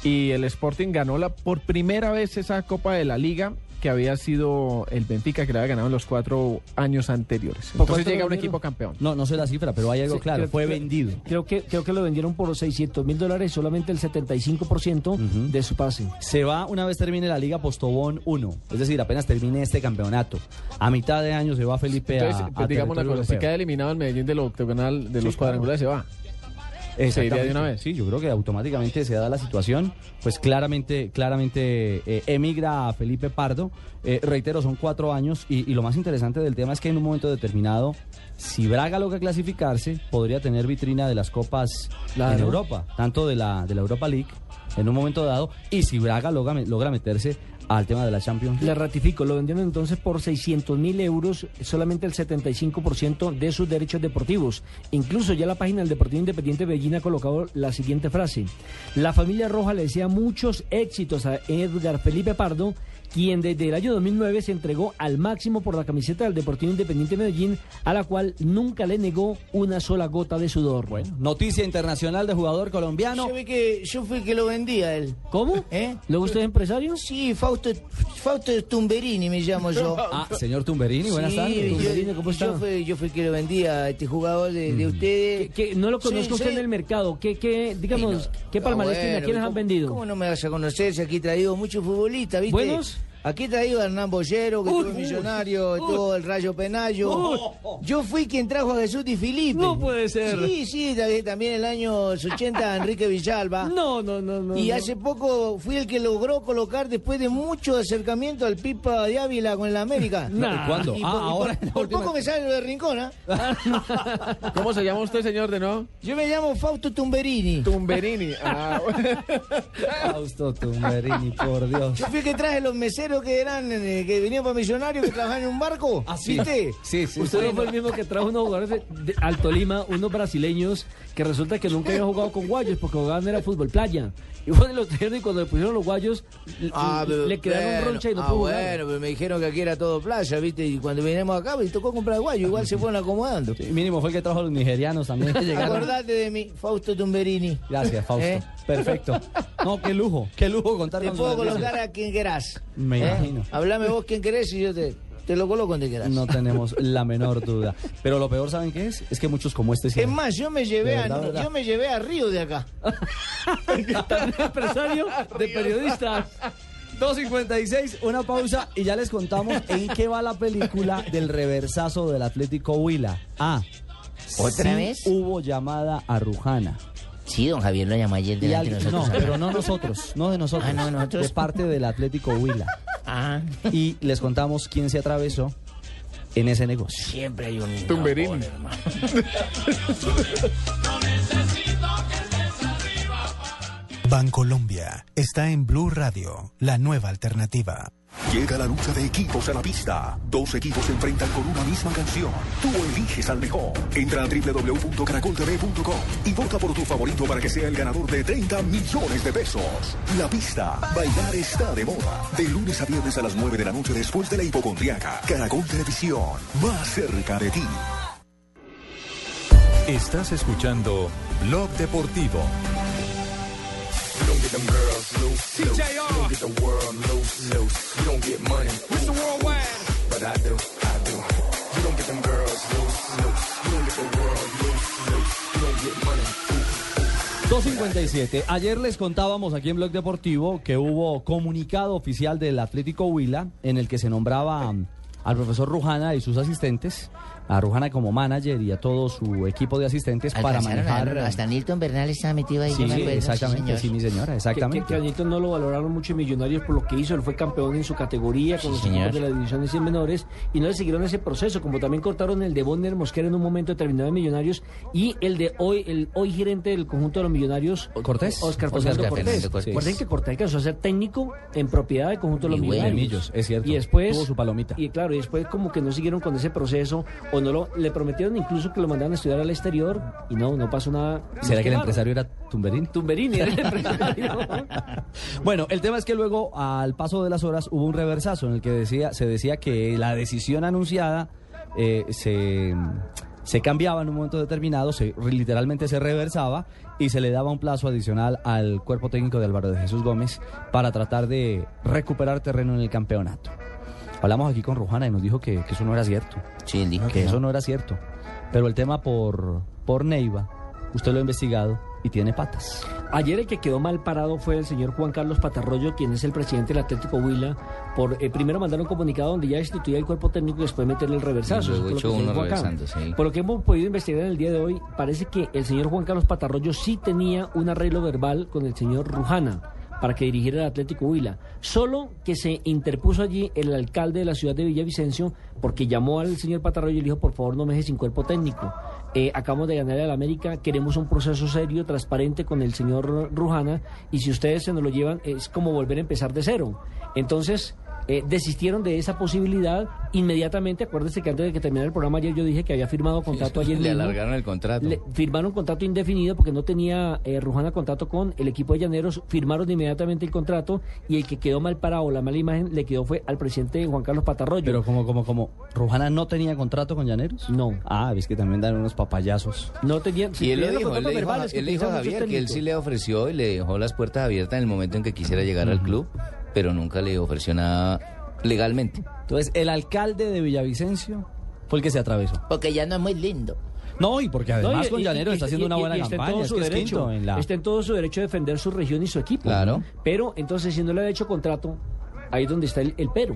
Speaker 4: Y el Sporting ganó la, por primera vez esa Copa de la Liga que había sido el Benfica que la había ganado en los cuatro años anteriores.
Speaker 2: ¿Por
Speaker 4: Entonces llega un equipo campeón.
Speaker 1: No, no sé la cifra, pero hay algo
Speaker 2: Sí,
Speaker 1: claro.
Speaker 2: creo-
Speaker 1: Fue
Speaker 2: creo-
Speaker 1: vendido.
Speaker 2: Creo que, creo que lo vendieron por 600 mil dólares, solamente el 75%
Speaker 1: Ujú.
Speaker 2: de su pase.
Speaker 1: Se va una vez termine la Liga Postobón 1, es decir, apenas termine este campeonato. A mitad de año se va Felipe a,
Speaker 4: Entonces,
Speaker 1: a
Speaker 4: pues, digamos una cosa, si queda eliminado el Medellín del octogonal de
Speaker 1: Sí,
Speaker 4: los
Speaker 1: claro.
Speaker 4: cuadrangulares, se va. Se iría de una vez.
Speaker 1: Sí, yo creo que automáticamente se da la situación, pues claramente, claramente eh, emigra a Felipe Pardo. Eh, reitero, son cuatro años y, y lo más interesante del tema es que en un momento determinado, si Braga logra clasificarse, podría tener vitrina de las copas
Speaker 2: Claro.
Speaker 1: en Europa, tanto de la, de la Europa League en un momento dado, y si Braga logra, logra meterse al tema de la Champions.
Speaker 2: Le ratifico, lo vendieron entonces por 600 mil euros, solamente el 75% de sus derechos deportivos. Incluso ya la página del Deportivo Independiente de Medellín ha colocado la siguiente frase. La familia Roja le desea muchos éxitos a Edgar Felipe Pardo, quien desde el año 2009 se entregó al máximo por la camiseta del Deportivo Independiente Medellín, a la cual nunca le negó una sola gota de sudor. Bueno,
Speaker 1: Noticia internacional de jugador colombiano.
Speaker 5: Yo, vi que, yo fui el que lo vendía él.
Speaker 2: ¿Cómo?
Speaker 5: ¿Eh?
Speaker 2: ¿Luego usted es empresario?
Speaker 5: Sí, Fausto, Fausto Tumberini me llamo yo.
Speaker 1: Ah, señor Tumberini, buenas
Speaker 5: Sí,
Speaker 1: tardes.
Speaker 2: Tumberini, ¿cómo está?
Speaker 5: Yo fui, yo fui el que lo vendía a este jugador de, de ustedes.
Speaker 2: Que no lo conozco
Speaker 5: Sí,
Speaker 2: usted
Speaker 5: sí.
Speaker 2: en el mercado. ¿Qué, qué, digamos, qué
Speaker 5: Ah,
Speaker 2: palmarés tiene? ¿A
Speaker 5: bueno,
Speaker 2: quiénes han
Speaker 5: ¿cómo-
Speaker 2: vendido?
Speaker 5: ¿Cómo no me vas a conocer si aquí he traído muchos futbolistas, viste?
Speaker 2: ¿Buenos?
Speaker 5: Aquí he traído a Hernán Bollero, que estuvo millonario,
Speaker 2: uy.
Speaker 5: estuvo el Rayo Penayo.
Speaker 2: Uy.
Speaker 5: Yo fui quien trajo a Jesús Di Filipe.
Speaker 2: No puede ser.
Speaker 5: Sí, sí, también en el año 80 a Enrique Villalba.
Speaker 2: No, no, no, no.
Speaker 5: Y hace poco fui el que logró colocar, después de mucho acercamiento al Pipa de Ávila con el América.
Speaker 2: Nah.
Speaker 1: ¿Cuándo?
Speaker 5: Y
Speaker 1: Ah,
Speaker 5: por,
Speaker 1: ahora.
Speaker 5: por- por poco me sale lo de Rincón, ¿ah?
Speaker 4: ¿Cómo se llama usted, señor, de no?
Speaker 5: Yo me llamo Fausto Tumberini.
Speaker 4: Tumberini. Ah, bueno.
Speaker 1: Fausto Tumberini, por Dios.
Speaker 5: Yo fui el que traje los meseros que eran eh, que venían para Millonarios, que trabajaban en un barco.
Speaker 1: Ah, sí.
Speaker 5: ¿Viste?
Speaker 1: Sí, sí.
Speaker 2: Usted
Speaker 1: sí.
Speaker 2: no fue el mismo que trajo unos jugadores de, de al Tolima, unos brasileños que resulta que nunca habían jugado con guayos porque jugaban era fútbol playa. Y bueno, los trajeron y cuando le pusieron los guayos le-
Speaker 5: Ah, pero-
Speaker 2: le quedaron
Speaker 5: bueno,
Speaker 2: roncha y no
Speaker 5: ah,
Speaker 2: pudo jugar.
Speaker 5: bueno, pero me dijeron que aquí era todo playa, ¿viste? Y cuando vinimos acá, me tocó comprar guayo, igual se fueron acomodando.
Speaker 1: Sí, mínimo fue el que trajo a los nigerianos también que llegaron.
Speaker 5: Acordate de mí, Fausto Tumberini.
Speaker 1: Gracias, Fausto.
Speaker 5: ¿Eh?
Speaker 1: Perfecto. No, qué lujo, qué lujo contar
Speaker 5: Te
Speaker 1: con
Speaker 5: puedo colocar a quien querás.
Speaker 1: Me
Speaker 5: ¿Eh? Hablame vos quién querés y yo te, te lo coloco donde quieras.
Speaker 1: No tenemos la menor duda. Pero lo peor, ¿saben qué es? Es que muchos como este sí.
Speaker 5: Es más, yo me llevé a
Speaker 1: verdad,
Speaker 5: yo me llevé a Río de acá.
Speaker 2: Empresario de periodistas.
Speaker 1: 2.56, una pausa y ya les contamos en qué va la película del reversazo del Atlético Huila. Ah,
Speaker 16: ¿Otra
Speaker 1: sí
Speaker 16: vez?
Speaker 1: Hubo llamada a Rujana.
Speaker 16: Sí, don Javier lo llamó ayer delante de
Speaker 1: alguien- no,
Speaker 16: nosotros.
Speaker 1: pero no nosotros, no de nosotros,
Speaker 16: Ah, no, nosotros.
Speaker 1: de parte del Atlético Huila.
Speaker 16: Ah,
Speaker 1: Y les contamos quién se atravesó en ese negocio.
Speaker 5: Siempre hay un
Speaker 4: Tumberini.
Speaker 17: Bancolombia está en Blue Radio, la nueva alternativa.
Speaker 13: Llega la lucha de equipos a la pista. Dos equipos se enfrentan con una misma canción. Tú eliges al mejor. Entra a www.caracoltv.com y vota por tu favorito para que sea el ganador de 30 millones de pesos. La pista. Bailar está de moda. De lunes a viernes a las 9 de la noche después de la hipocondriaca. Caracol Televisión. Más cerca de ti.
Speaker 18: Estás escuchando Blog Deportivo.
Speaker 11: Mr. Worldwide. But I do, I do. You don't get them girls loose, loose. You don't get the world loose, loose. You don't get money.
Speaker 1: 257. Ayer les contábamos aquí en Blog Deportivo que hubo comunicado oficial del Atlético Huila en el que se nombraba um, al profesor Rujana y sus asistentes, a Rujana como manager y a todo su equipo de asistentes para
Speaker 16: a
Speaker 1: manejar.
Speaker 16: Hasta Nilton Bernal estaba metido ahí,
Speaker 1: Sí,
Speaker 16: me acuerdo.
Speaker 1: exactamente, sí, mi señora,
Speaker 2: Que, que,
Speaker 1: exactamente.
Speaker 2: que a Anito no lo valoraron mucho en Millonarios por lo que hizo. Él fue campeón en su categoría con los
Speaker 16: señor.
Speaker 2: equipos de las divisiones y menores y no le siguieron ese proceso. Como también cortaron el de Bonner Mosquera en un momento determinado de Millonarios y el de hoy, el hoy gerente del conjunto de los Millonarios,
Speaker 1: Cortés.
Speaker 2: Oscar,
Speaker 1: Oscar
Speaker 2: Fernando
Speaker 1: Fernando
Speaker 2: Cortés.
Speaker 1: Cortés.
Speaker 2: Recuerden que Cortés alcanzó a ser técnico en propiedad del conjunto de los Millonarios.
Speaker 1: Millos, es cierto.
Speaker 2: Y después
Speaker 1: Tuvo su palomita.
Speaker 2: Y claro, y después como que no siguieron con ese proceso o no lo le prometieron incluso que lo mandaran a estudiar al exterior y no, no pasó nada.
Speaker 1: ¿Será que el empresario era Tumberín?
Speaker 2: Tumberini era el empresario.
Speaker 1: Bueno, el tema es que luego, al paso de las horas, hubo un reversazo en el que decía, se decía que la decisión anunciada eh, se, se cambiaba en un momento determinado, se, literalmente se reversaba y se le daba un plazo adicional al cuerpo técnico de Álvaro de Jesús Gómez para tratar de recuperar terreno en el campeonato. Hablamos aquí con Rujana y nos dijo que, que eso no era cierto.
Speaker 16: Sí, él dijo
Speaker 1: que
Speaker 16: que
Speaker 1: eso
Speaker 16: no.
Speaker 1: no era cierto. Pero el tema por, por Neiva, usted lo ha investigado y tiene patas.
Speaker 2: Ayer el que quedó mal parado fue el señor Juan Carlos Patarroyo, quien es el presidente del Atlético Huila. Por, eh, primero mandaron un comunicado donde ya instituía el cuerpo técnico y después meterle el reversazo. Se
Speaker 19: uno reversando, sí.
Speaker 2: Por lo que hemos podido investigar en el día de hoy, parece que el señor Juan Carlos Patarroyo sí tenía un arreglo verbal con el señor Rujana para que dirigiera el Atlético Huila. Solo que se interpuso allí el alcalde de la ciudad de Villavicencio porque llamó al señor Patarroyo y le dijo, por favor, no me deje sin cuerpo técnico. Eh, acabamos de ganar al América, queremos un proceso serio, transparente con el señor Rujana y si ustedes se nos lo llevan es como volver a empezar de cero. Entonces, eh, desistieron de esa posibilidad inmediatamente. Acuérdense que antes de que terminara el programa ayer yo dije que había firmado contrato ayer
Speaker 9: Le
Speaker 2: mismo.
Speaker 9: alargaron el contrato.
Speaker 2: Le- firmaron contrato indefinido porque no tenía eh, Rujana contrato con el equipo de Llaneros. Firmaron inmediatamente el contrato y el que quedó mal parado, la mala imagen, le quedó fue al presidente Juan Carlos Patarroyo.
Speaker 1: Pero como, como, como, ¿Rujana no tenía contrato con Llaneros?
Speaker 2: No.
Speaker 1: Ah, es que también dan unos papayazos.
Speaker 2: No tenía...
Speaker 9: Y él lo
Speaker 2: tuvieron
Speaker 9: dijo, él
Speaker 2: contratos
Speaker 9: le dijo, a-
Speaker 2: que
Speaker 9: le dijo Javier que él sí le ofreció y le dejó las puertas abiertas en el momento en que quisiera llegar al club, pero nunca le ofreció nada legalmente.
Speaker 1: Entonces, el alcalde de Villavicencio fue el que se atravesó.
Speaker 3: Porque ya no es muy lindo.
Speaker 1: No, y porque
Speaker 2: No,
Speaker 1: además
Speaker 2: y-
Speaker 1: con
Speaker 2: y-
Speaker 1: está
Speaker 2: y-
Speaker 1: haciendo una buena
Speaker 2: y está en
Speaker 1: campaña.
Speaker 2: todo
Speaker 1: Es
Speaker 2: su
Speaker 1: es
Speaker 2: derecho,
Speaker 1: en la...
Speaker 2: Está en todo su derecho de defender su región y su equipo.
Speaker 9: Claro.
Speaker 2: Pero entonces, si no le ha hecho contrato, ahí es donde está el, el pero.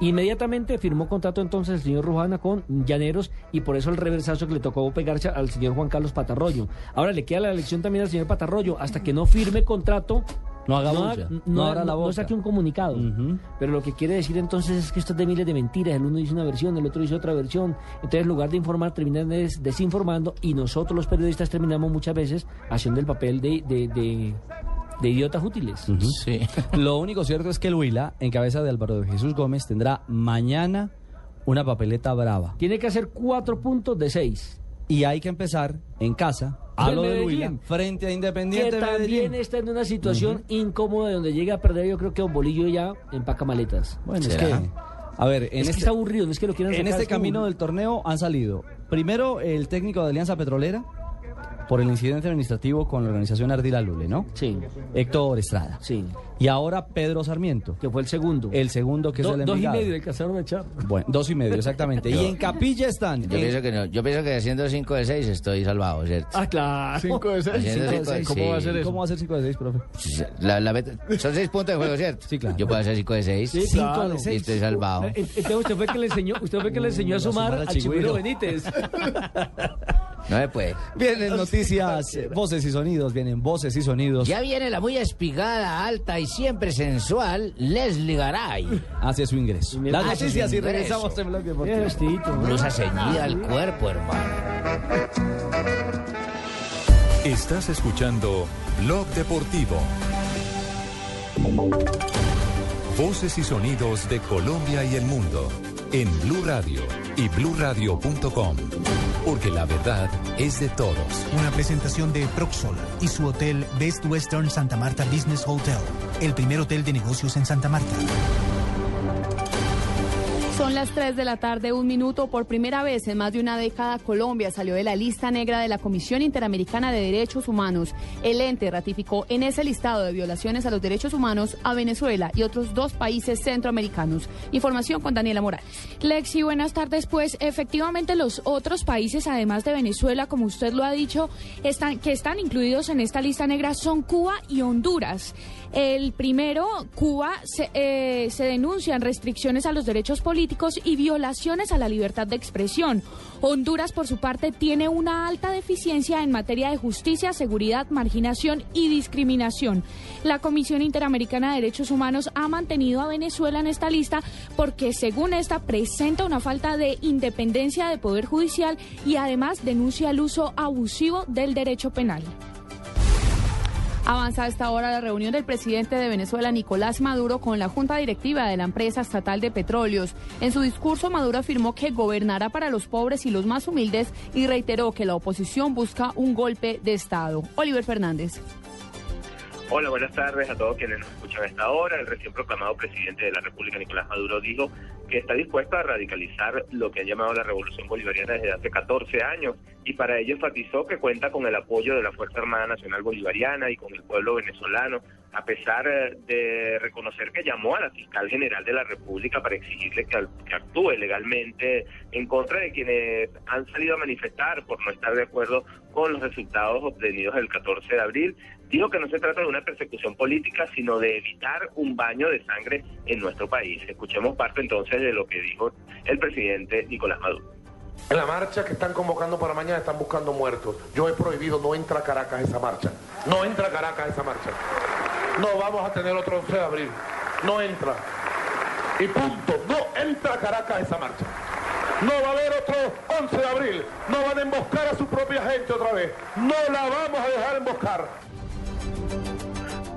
Speaker 2: Inmediatamente firmó contrato entonces el señor Rujana con Llaneros y por eso el reversazo que le tocó pegarse al señor Juan Carlos Patarroyo. Ahora le queda la elección también al señor Patarroyo. Hasta que no firme contrato,
Speaker 1: No haga
Speaker 2: no,
Speaker 1: bulla, no
Speaker 2: no,
Speaker 1: abra la
Speaker 2: no
Speaker 1: boca.
Speaker 2: saque un comunicado. Pero lo que quiere decir entonces es que esto es de miles de mentiras. El uno dice una versión, el otro dice otra versión. Entonces, en lugar de informar, terminan des- desinformando y nosotros los periodistas terminamos muchas veces haciendo el papel de, de, de- de idiotas útiles.
Speaker 9: Sí.
Speaker 1: Lo único cierto es que el Huila, en cabeza de Álvaro de Jesús Gómez, tendrá mañana una papeleta brava.
Speaker 2: Tiene que hacer cuatro puntos de seis.
Speaker 1: Y hay que empezar en casa, a lo
Speaker 2: Medellín.
Speaker 1: Huila, frente a
Speaker 2: Que
Speaker 1: Independiente
Speaker 2: también
Speaker 1: Medellín.
Speaker 2: está en una situación incómoda de donde llega a perder. Yo creo que Don Bolillo ya empaca maletas.
Speaker 1: Bueno, es que, a ver, en
Speaker 2: es que
Speaker 1: este,
Speaker 2: está aburrido, no es que lo quieran
Speaker 1: en
Speaker 2: sacar,
Speaker 1: este
Speaker 2: es que
Speaker 1: camino
Speaker 2: aburrido.
Speaker 1: del torneo han salido, primero, el técnico de Alianza Petrolera, por el incidente administrativo con la organización Ardila Lule, ¿no?
Speaker 2: Sí.
Speaker 1: Héctor Estrada.
Speaker 2: Sí.
Speaker 1: Y ahora Pedro Sarmiento.
Speaker 2: Que fue el segundo.
Speaker 1: El segundo que
Speaker 2: Do-
Speaker 1: es el
Speaker 2: dos y medio el casaron de echar.
Speaker 1: Bueno, dos y medio, exactamente. y en Capilla están.
Speaker 9: Yo
Speaker 1: en-
Speaker 9: pienso que no, yo pienso que haciendo 5 de 6 estoy salvado, ¿cierto?
Speaker 2: Ah, claro.
Speaker 4: Cinco de seis.
Speaker 9: Haciendo
Speaker 4: Cinco de
Speaker 9: cinco de
Speaker 4: seis. ¿Cómo
Speaker 9: seis.
Speaker 4: va a ser eso?
Speaker 1: ¿Cómo va a ser 5 de 6, profe?
Speaker 9: La- la meta- son 6 puntos de juego, ¿cierto?
Speaker 1: Sí, claro.
Speaker 9: Yo puedo hacer 5 de 6.
Speaker 2: Sí, claro.
Speaker 9: Y estoy salvado.
Speaker 2: Eh, Entonces usted fue que le enseñó, usted fue que le enseñó a sumar
Speaker 1: a. Chigüiro
Speaker 2: Benítez.
Speaker 9: No me puede.
Speaker 1: Vienen noticias, voces y sonidos, vienen voces y sonidos.
Speaker 3: Ya viene la muy espigada, alta y siempre sensual Leslie Garay.
Speaker 1: Hacia su ingreso. Las noticias y
Speaker 3: ingreso.
Speaker 1: regresamos en bloque deportivo.
Speaker 3: Blusa ceñida al cuerpo, hermano.
Speaker 18: Estás escuchando Blog Deportivo. Voces y sonidos de Colombia y el mundo en Blue Radio y bluradio.com. Porque la verdad es de todos.
Speaker 20: Una presentación de Proxol y su hotel Best Western Santa Marta Business Hotel, el primer hotel de negocios en Santa Marta.
Speaker 21: Son las 3 de la tarde, un minuto. Por primera vez en más de una década, Colombia salió de la lista negra de la Comisión Interamericana de Derechos Humanos. El ente ratificó en ese listado de violaciones a los derechos humanos a Venezuela y otros dos países centroamericanos. Información con Daniela Morales.
Speaker 12: Lexi, buenas tardes. Pues efectivamente los otros países, además de Venezuela, como usted lo ha dicho, están, que están incluidos en esta lista negra son Cuba y Honduras. El primero, Cuba, se, eh, se denuncian restricciones a los derechos políticos y violaciones a la libertad de expresión. Honduras, por su parte, tiene una alta deficiencia en materia de justicia, seguridad, marginación y discriminación. La Comisión Interamericana de Derechos Humanos ha mantenido a Venezuela en esta lista porque, según esta, presenta una falta de independencia de poder judicial y además denuncia el uso abusivo del derecho penal.
Speaker 21: Avanza a esta hora la reunión del presidente de Venezuela, Nicolás Maduro, con la Junta Directiva de la empresa estatal de petróleos. En su discurso, Maduro afirmó que gobernará para los pobres y los más humildes y reiteró que la oposición busca un golpe de Estado. Oliver Fernández.
Speaker 22: Hola, buenas tardes a todos quienes nos escuchan a esta hora. El recién proclamado presidente de la República, Nicolás Maduro, dijo que está dispuesto a radicalizar lo que han llamado la revolución bolivariana desde hace 14 años y para ello enfatizó que cuenta con el apoyo de la Fuerza Armada Nacional Bolivariana y con el pueblo venezolano, a pesar eh, de reconocer que llamó a la fiscal general de la República para exigirle que, actúe legalmente en contra de quienes han salido a manifestar por no estar de acuerdo con los resultados obtenidos el 14 de abril. Dijo que no se trata de una persecución política, sino de evitar un baño de sangre en nuestro país. Escuchemos parte entonces de lo que dijo el presidente Nicolás Maduro.
Speaker 23: En la marcha que están convocando para mañana están buscando muertos. Yo he prohibido, no entra a Caracas esa marcha. No entra a Caracas esa marcha. No vamos a tener otro 11 de abril. No entra. Y punto. No entra a Caracas esa marcha. No va a haber otro 11 de abril. No van a emboscar a su propia gente otra vez. No la vamos a dejar emboscar.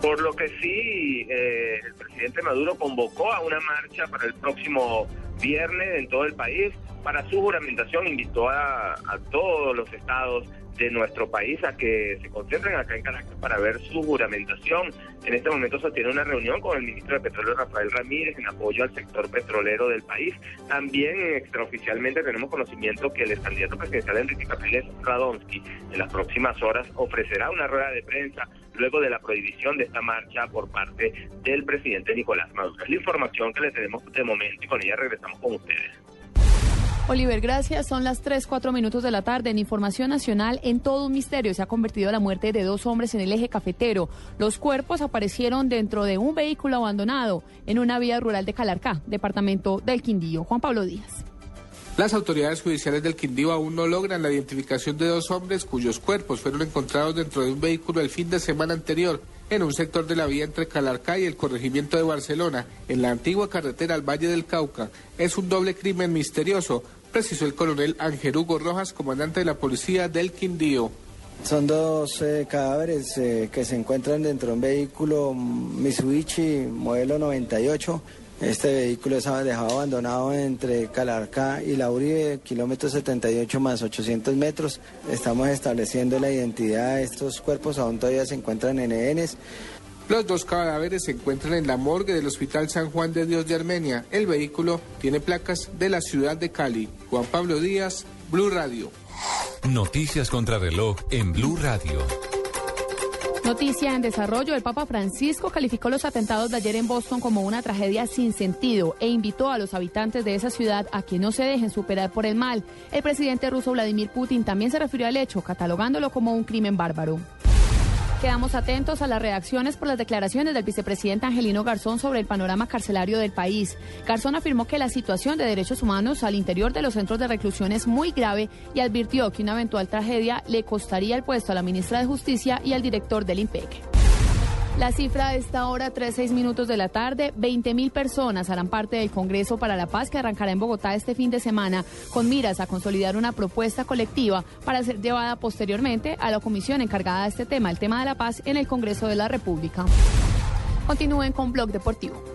Speaker 22: Por lo que sí, eh, el presidente Maduro convocó a una marcha para el próximo viernes en todo el país. Para su juramentación invitó a, a todos los estados de nuestro país a que se concentren acá en Caracas para ver su juramentación. En este momento se tiene una reunión con el ministro de Petróleo Rafael Ramírez en apoyo al sector petrolero del país. También extraoficialmente tenemos conocimiento que el candidato presidencial Enrique Capriles Radonsky en las próximas horas ofrecerá una rueda de prensa luego de la prohibición de esta marcha por parte del presidente Nicolás Maduro. La información que le tenemos de momento y con ella regresamos con ustedes.
Speaker 21: Oliver, gracias. Son las 3, 4 minutos de la tarde. En Información Nacional, en todo un misterio se ha convertido la muerte de dos hombres en el eje cafetero. Los cuerpos aparecieron dentro de un vehículo abandonado en una vía rural de Calarcá, departamento del Quindío. Juan Pablo Díaz.
Speaker 24: Las autoridades judiciales del Quindío aún no logran la identificación de dos hombres cuyos cuerpos fueron encontrados dentro de un vehículo el fin de semana anterior en un sector de la vía entre Calarcá y el corregimiento de Barcelona, en la antigua carretera al Valle del Cauca. Es un doble crimen misterioso, precisó el coronel Ángel Hugo Rojas, comandante de la policía del Quindío.
Speaker 25: Son dos eh, cadáveres eh, que se encuentran dentro de un vehículo Mitsubishi modelo 98. Este vehículo es dejado abandonado entre Calarcá y La Uribe, kilómetro 78 más 800 metros. Estamos estableciendo la identidad de estos cuerpos, aún todavía se encuentran en ENES.
Speaker 24: Los dos cadáveres se encuentran en la morgue del Hospital San Juan de Dios de Armenia. El vehículo tiene placas de la ciudad de Cali. Juan Pablo Díaz, Blue Radio.
Speaker 18: Noticias contra reloj en Blue Radio.
Speaker 21: Noticia en desarrollo, el Papa Francisco calificó los atentados de ayer en Boston como una tragedia sin sentido e invitó a los habitantes de esa ciudad a que no se dejen superar por el mal. El presidente ruso Vladimir Putin también se refirió al hecho, catalogándolo como un crimen bárbaro. Quedamos atentos a las reacciones por las declaraciones del vicepresidente Angelino Garzón sobre el panorama carcelario del país. Garzón afirmó que la situación de derechos humanos al interior de los centros de reclusión es muy grave y advirtió que una eventual tragedia le costaría el puesto a la ministra de Justicia y al director del IMPEC. La cifra de esta hora, 3-6 minutos de la tarde, 20 mil personas harán parte del Congreso para la Paz que arrancará en Bogotá este fin de semana con miras a consolidar una propuesta colectiva para ser llevada posteriormente a la comisión encargada de este tema, el tema de la paz en el Congreso de la República. Continúen con Blog Deportivo.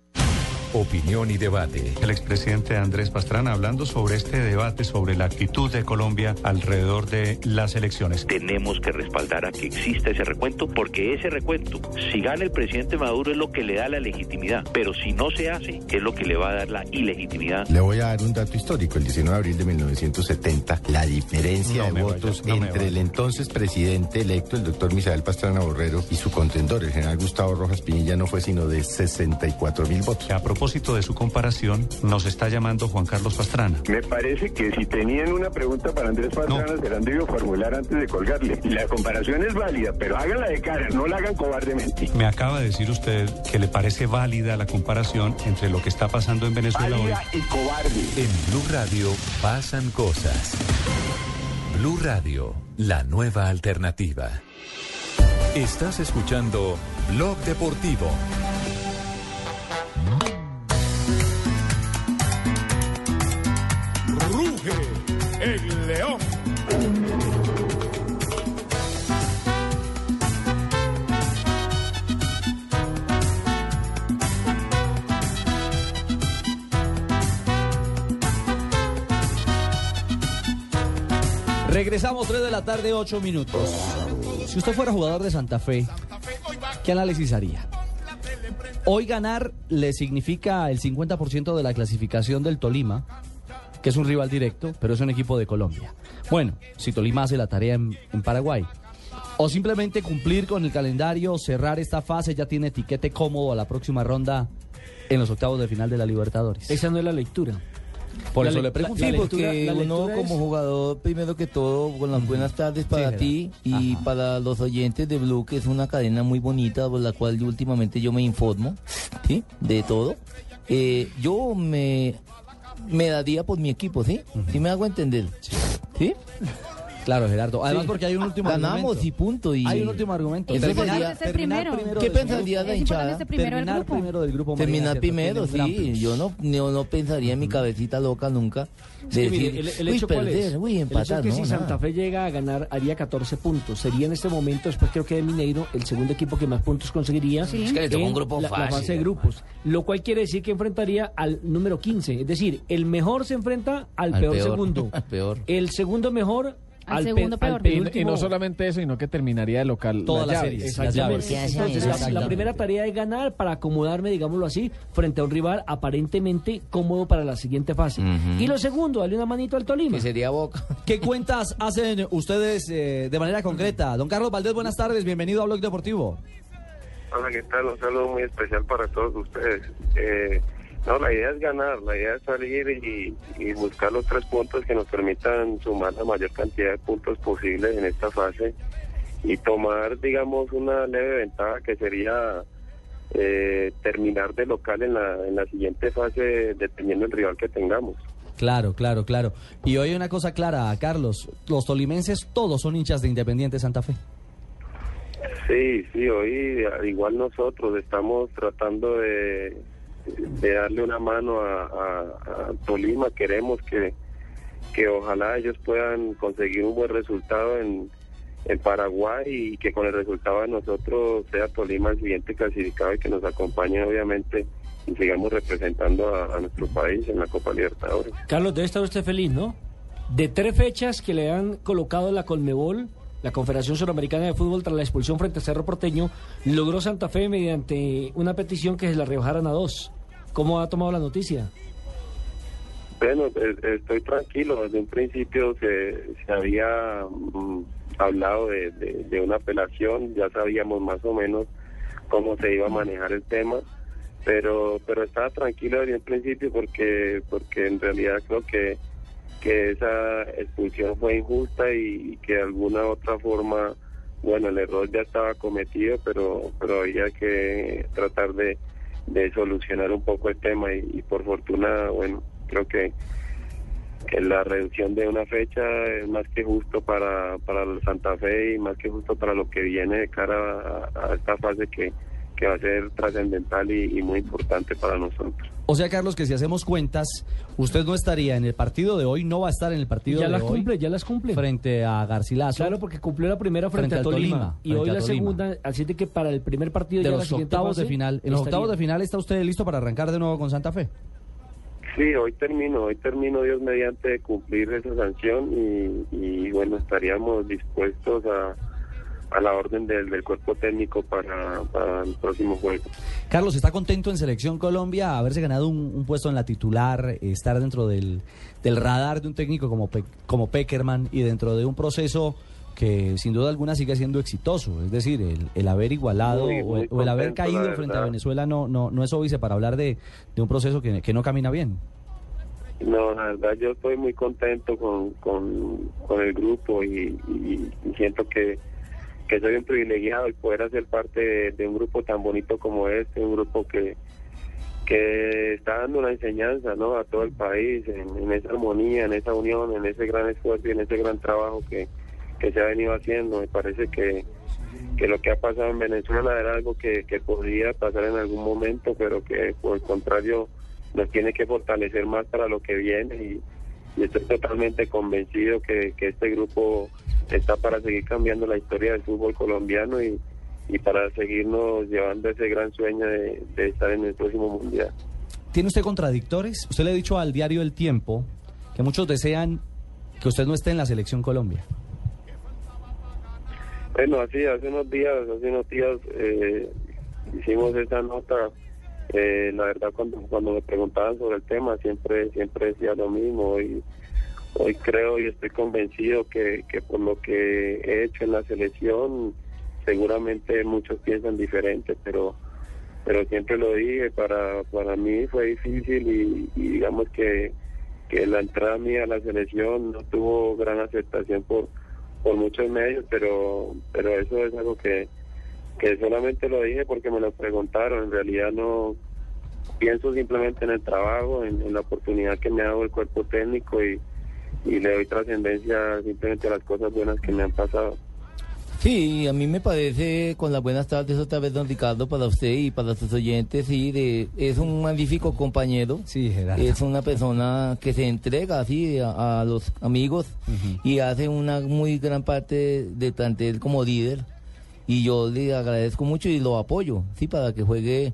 Speaker 18: Opinión y debate.
Speaker 26: El expresidente Andrés Pastrana hablando sobre este debate, sobre la actitud de Colombia alrededor de las elecciones.
Speaker 27: Tenemos que respaldar a que exista ese recuento porque ese recuento, si gana el presidente Maduro es lo que le da la legitimidad, pero si no se hace es lo que le va a dar la ilegitimidad.
Speaker 28: Le voy a dar un dato histórico. El 19 de abril de 1970, la diferencia
Speaker 26: No
Speaker 28: de votos
Speaker 26: vaya, no me
Speaker 28: entre el entonces presidente electo, el doctor Misael Pastrana Borrero, y su contendor, el general Gustavo Rojas Pinilla, no fue sino de 64 mil votos.
Speaker 26: A propósito de su comparación, nos está llamando Juan Carlos Pastrana.
Speaker 29: Me parece que si tenían una pregunta para Andrés Pastrana, se la han debido formular antes de colgarle. La comparación es válida, pero háganla de cara, no la hagan cobardemente.
Speaker 26: Me acaba de decir usted que le parece válida la comparación entre lo que está pasando en Venezuela hoy.
Speaker 29: Válida y cobarde.
Speaker 18: En Blue Radio pasan cosas. Blue Radio, la nueva alternativa. Estás escuchando Blog Deportivo.
Speaker 1: Regresamos 3 de la tarde, 8 minutos. Si usted fuera jugador de Santa Fe, ¿qué análisis haría? Hoy ganar le significa el 50% de la clasificación del Tolima, que es un rival directo, pero es un equipo de Colombia. Bueno, si Tolima hace la tarea en, en Paraguay. O simplemente cumplir con el calendario, cerrar esta fase, ya tiene etiquete cómodo a la próxima ronda en los octavos de final de la Libertadores.
Speaker 2: Esa no es la lectura.
Speaker 1: Por
Speaker 2: La
Speaker 1: eso
Speaker 2: le-
Speaker 1: le pregunto.
Speaker 30: Sí, porque
Speaker 2: la
Speaker 30: uno como jugador, primero que todo, con las buenas tardes para
Speaker 1: Sí,
Speaker 30: ti y para los oyentes de Blue, que es una cadena muy bonita por la cual yo últimamente yo me informo, ¿sí? De todo.
Speaker 9: Eh, yo me, me daría por mi equipo, ¿sí? ¿Sí me hago entender? ¿Sí?
Speaker 1: Claro, Gerardo. Además,
Speaker 9: Sí.
Speaker 1: porque hay un último
Speaker 9: Ganamos
Speaker 1: argumento.
Speaker 9: y punto. Y
Speaker 1: Hay un último argumento.
Speaker 9: Eso
Speaker 1: Terminar- terminar primero
Speaker 9: ¿Qué pensaría la hinchada?
Speaker 1: Terminar primero del grupo.
Speaker 9: Terminar primero, sí. Yo no, no, no pensaría en mi cabecita loca nunca
Speaker 2: Es
Speaker 9: de
Speaker 2: que mire,
Speaker 9: decir,
Speaker 2: el, el
Speaker 9: uy,
Speaker 2: hecho cuál
Speaker 9: perder,
Speaker 2: es?
Speaker 9: uy,
Speaker 2: el hecho
Speaker 9: empatar,
Speaker 2: es que
Speaker 9: no,
Speaker 2: si
Speaker 9: nada.
Speaker 2: Santa Fe llega a ganar haría 14 puntos. Sería en este momento, después creo que de Mineiro, el segundo equipo que más puntos conseguiría.
Speaker 9: Sí. Es que le tocó
Speaker 2: en
Speaker 9: un grupo
Speaker 2: la, la fase de grupos. Lo cual quiere decir que enfrentaría al número 15. Es decir, el mejor se enfrenta al,
Speaker 9: Al
Speaker 2: peor,
Speaker 9: peor,
Speaker 2: segundo.
Speaker 9: al peor.
Speaker 2: El segundo mejor
Speaker 21: Al
Speaker 2: al, pe-
Speaker 21: segundo
Speaker 2: al
Speaker 21: peor.
Speaker 31: Y, no solamente eso, sino que terminaría de local
Speaker 1: Todas las
Speaker 31: llaves.
Speaker 1: series.
Speaker 2: Exactamente.
Speaker 1: Las llaves.
Speaker 2: Entonces, la- primera tarea es ganar para acomodarme, digámoslo así, frente a un rival aparentemente cómodo para la siguiente fase. Y lo segundo, darle una manito al Tolima.
Speaker 9: Que sería Boca.
Speaker 1: ¿Qué cuentas hacen ustedes eh, de manera concreta? Don Carlos Valdés, buenas tardes, bienvenido a Blog Deportivo.
Speaker 29: Hola, ¿qué tal? Un saludo muy especial para todos ustedes. Eh, no, la idea es ganar, la idea es salir y, y buscar los tres puntos que nos permitan sumar la mayor cantidad de puntos posibles en esta fase y tomar, digamos, una leve ventaja que sería eh, terminar de local en la, en la siguiente fase dependiendo del rival que tengamos.
Speaker 1: Claro, claro, claro. Y hoy una cosa clara, Carlos, los tolimenses todos son hinchas de Independiente Santa Fe.
Speaker 29: Sí, sí, hoy al igual nosotros estamos tratando de, de darle una mano a, Tolima. Queremos que, que ojalá ellos puedan conseguir un buen resultado en, en Paraguay y que con el resultado de nosotros sea Tolima el siguiente clasificado y que nos acompañe obviamente y sigamos representando a, a nuestro país en la Copa Libertadores.
Speaker 2: Carlos, debe estar usted feliz, ¿no? De tres fechas que le han colocado la Colmebol, la Confederación Suramericana de Fútbol, tras la expulsión frente a Cerro Porteño, logró Santa Fe mediante una petición que se la rebajaran a dos. ¿Cómo ha tomado la noticia?
Speaker 29: Bueno, e- estoy tranquilo. Desde un principio se, se había mm, hablado de, de- de una apelación, ya sabíamos más o menos cómo se iba a manejar el tema, pero pero estaba tranquilo desde un principio porque porque en realidad creo que que esa expulsión fue injusta y, que de alguna otra forma, bueno, el error ya estaba cometido, pero pero había que tratar de, solucionar un poco el tema y, por fortuna, bueno, creo que, la reducción de una fecha es más que justo para, para Santa Fe y más que justo para lo que viene de cara a, esta fase que, que va a ser trascendental y muy importante para nosotros.
Speaker 1: O sea, Carlos, que si hacemos cuentas, usted no estaría en el partido de hoy, no va a estar en el partido
Speaker 2: Ya
Speaker 1: de
Speaker 2: las
Speaker 1: hoy.
Speaker 2: cumple, ya las cumple.
Speaker 1: Frente a Garcilaso.
Speaker 2: Claro, porque cumplió la primera frente,
Speaker 1: Frente
Speaker 2: a
Speaker 1: al
Speaker 2: Tolima,
Speaker 1: Tolima,
Speaker 2: y hoy la
Speaker 1: Tolima.
Speaker 2: segunda, así de que para el primer partido
Speaker 1: de
Speaker 2: ya
Speaker 1: los octavos de final. En los octavos de final está usted listo para arrancar de nuevo con Santa Fe.
Speaker 29: Sí, hoy termino, hoy termino Dios mediante de cumplir esa sanción y, y, bueno, estaríamos dispuestos a, a la orden del, del cuerpo técnico para, para el próximo juego.
Speaker 1: Carlos, ¿está contento en Selección Colombia haberse ganado un, un puesto en la titular, estar dentro del, del radar de un técnico como, Pe- como Peckerman y dentro de un proceso que sin duda alguna sigue siendo exitoso? Es decir, el, el haber igualado
Speaker 29: Muy,
Speaker 1: o, el, o el haber caído frente a. Venezuela no, no, no es óbice para hablar de, de un proceso que, que no camina bien.
Speaker 29: No, la verdad yo estoy muy contento con, con, con el grupo y, y- y siento que, que soy un privilegiado el poder hacer parte de, un grupo tan bonito como este, un grupo que, que está dando una enseñanza ¿no? a todo el país en, en esa armonía, en esa unión, en ese gran esfuerzo y en ese gran trabajo que, que se ha venido haciendo. Me parece que, que lo que ha pasado en Venezuela era algo que, que podría pasar en algún momento, pero que por el contrario nos tiene que fortalecer más para lo que viene y, y estoy totalmente convencido que, que este grupo está para seguir cambiando la historia del fútbol colombiano y, y para seguirnos llevando ese gran sueño de, de estar en el próximo mundial.
Speaker 1: ¿Tiene usted contradictores? Usted le ha dicho al diario El Tiempo que muchos desean que usted no esté en la Selección Colombia.
Speaker 29: Bueno, así hace unos días, hace unos días eh, hicimos esa nota. Eh, la verdad, cuando cuando me preguntaban sobre el tema, siempre siempre decía lo mismo. Hoy, hoy creo y estoy convencido que, que por lo que he hecho en la selección, seguramente muchos piensan diferente, pero pero siempre lo dije, para, para mí fue difícil y, digamos que, que la entrada mía a la selección no tuvo gran aceptación por, por muchos medios, pero pero eso es algo que, que solamente lo dije porque me lo preguntaron, en realidad no pienso simplemente en el trabajo, en la oportunidad que me ha dado el cuerpo técnico y, y le doy trascendencia simplemente a las cosas buenas que me han pasado.
Speaker 5: Sí, a mí me parece, con las buenas tardes otra vez, don Ricardo, para usted y para sus oyentes, sí, de, es un magnífico compañero.
Speaker 1: Sí, Gerardo.
Speaker 5: Es una persona que se entrega así a, a los amigos y hace una muy gran parte del plantel como líder. Y yo le agradezco mucho y lo apoyo, sí, para que juegue.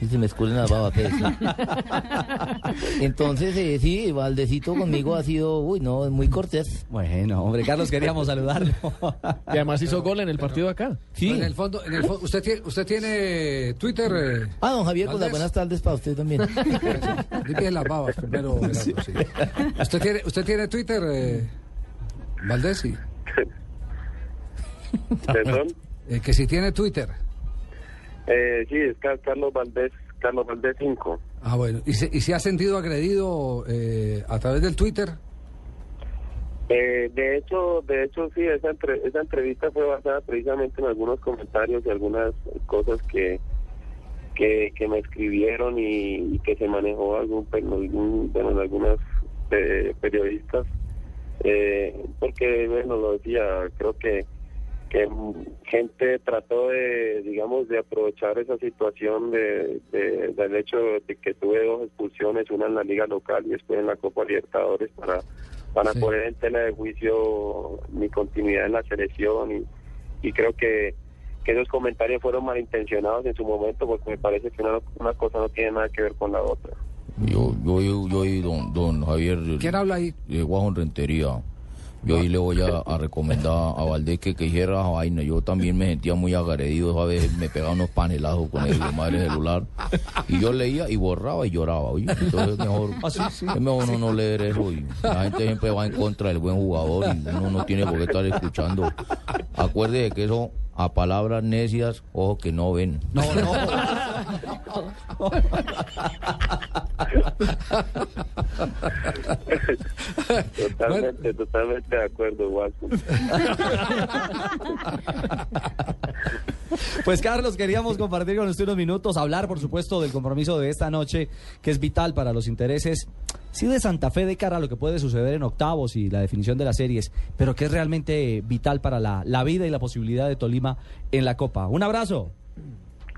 Speaker 5: Y se me escurren las babas. Entonces, eh, sí, Valdecito conmigo ha sido, uy, no, es muy cortés.
Speaker 1: Bueno, hombre, Carlos, queríamos saludarlo.
Speaker 4: Y además hizo gol en el partido acá.
Speaker 5: Sí.
Speaker 32: En el fondo, en el fo- usted tiene, usted tiene Twitter. eh,
Speaker 5: Ah, don Javier, con las buenas tardes para usted también.
Speaker 32: Limpie las babas primero. Sí. ¿Usted tiene, usted tiene Twitter, eh, Valdés? Sí.
Speaker 29: ¿Perdón?
Speaker 32: Eh, que si tiene Twitter.
Speaker 29: Eh, sí, es Ca- Carlos Valdés, Carlos Valdés 5.
Speaker 32: Ah, bueno. ¿Y se, y se ha sentido agredido eh, a través del Twitter?
Speaker 29: Eh, de hecho, de hecho sí, esa, entre- esa entrevista fue basada precisamente en algunos comentarios y algunas cosas que que, que me escribieron y, y que se manejó algún, algún- bueno, en algunas eh, periodistas, eh, porque bueno lo decía, creo que que gente trató de, digamos, de aprovechar esa situación de, de- del hecho de que tuve dos expulsiones, una en la liga local y después en la Copa Libertadores para para poner en tela de juicio mi continuidad en la selección y, y creo que, que esos comentarios fueron malintencionados en su momento porque me parece que una, una cosa no tiene nada que ver con la otra.
Speaker 5: Yo, yo, yo, yo y don, don Javier.
Speaker 32: ¿Quién habla ahí?
Speaker 5: De Guajón Rentería. Yo ahí le voy a, a recomendar a Valdés que, que hiciera esa vaina. Yo también me sentía muy agredido. A veces me pegaba unos panelazos con el madre celular. Y yo leía y borraba y lloraba. oye. Entonces es mejor, es mejor no leer eso. Y la gente siempre va en contra del buen jugador y uno no tiene por qué estar escuchando. Acuerde que eso a palabras necias, ojo que no ven.
Speaker 1: No, no.
Speaker 29: Totalmente, totalmente de acuerdo, Watson.
Speaker 1: Pues Carlos, queríamos compartir con usted unos minutos, hablar por supuesto del compromiso de esta noche, que es vital para los intereses, sí de Santa Fe de cara a lo que puede suceder en octavos y la definición de las series, pero que es realmente vital para la, la vida y la posibilidad de Tolima en la Copa. Un abrazo.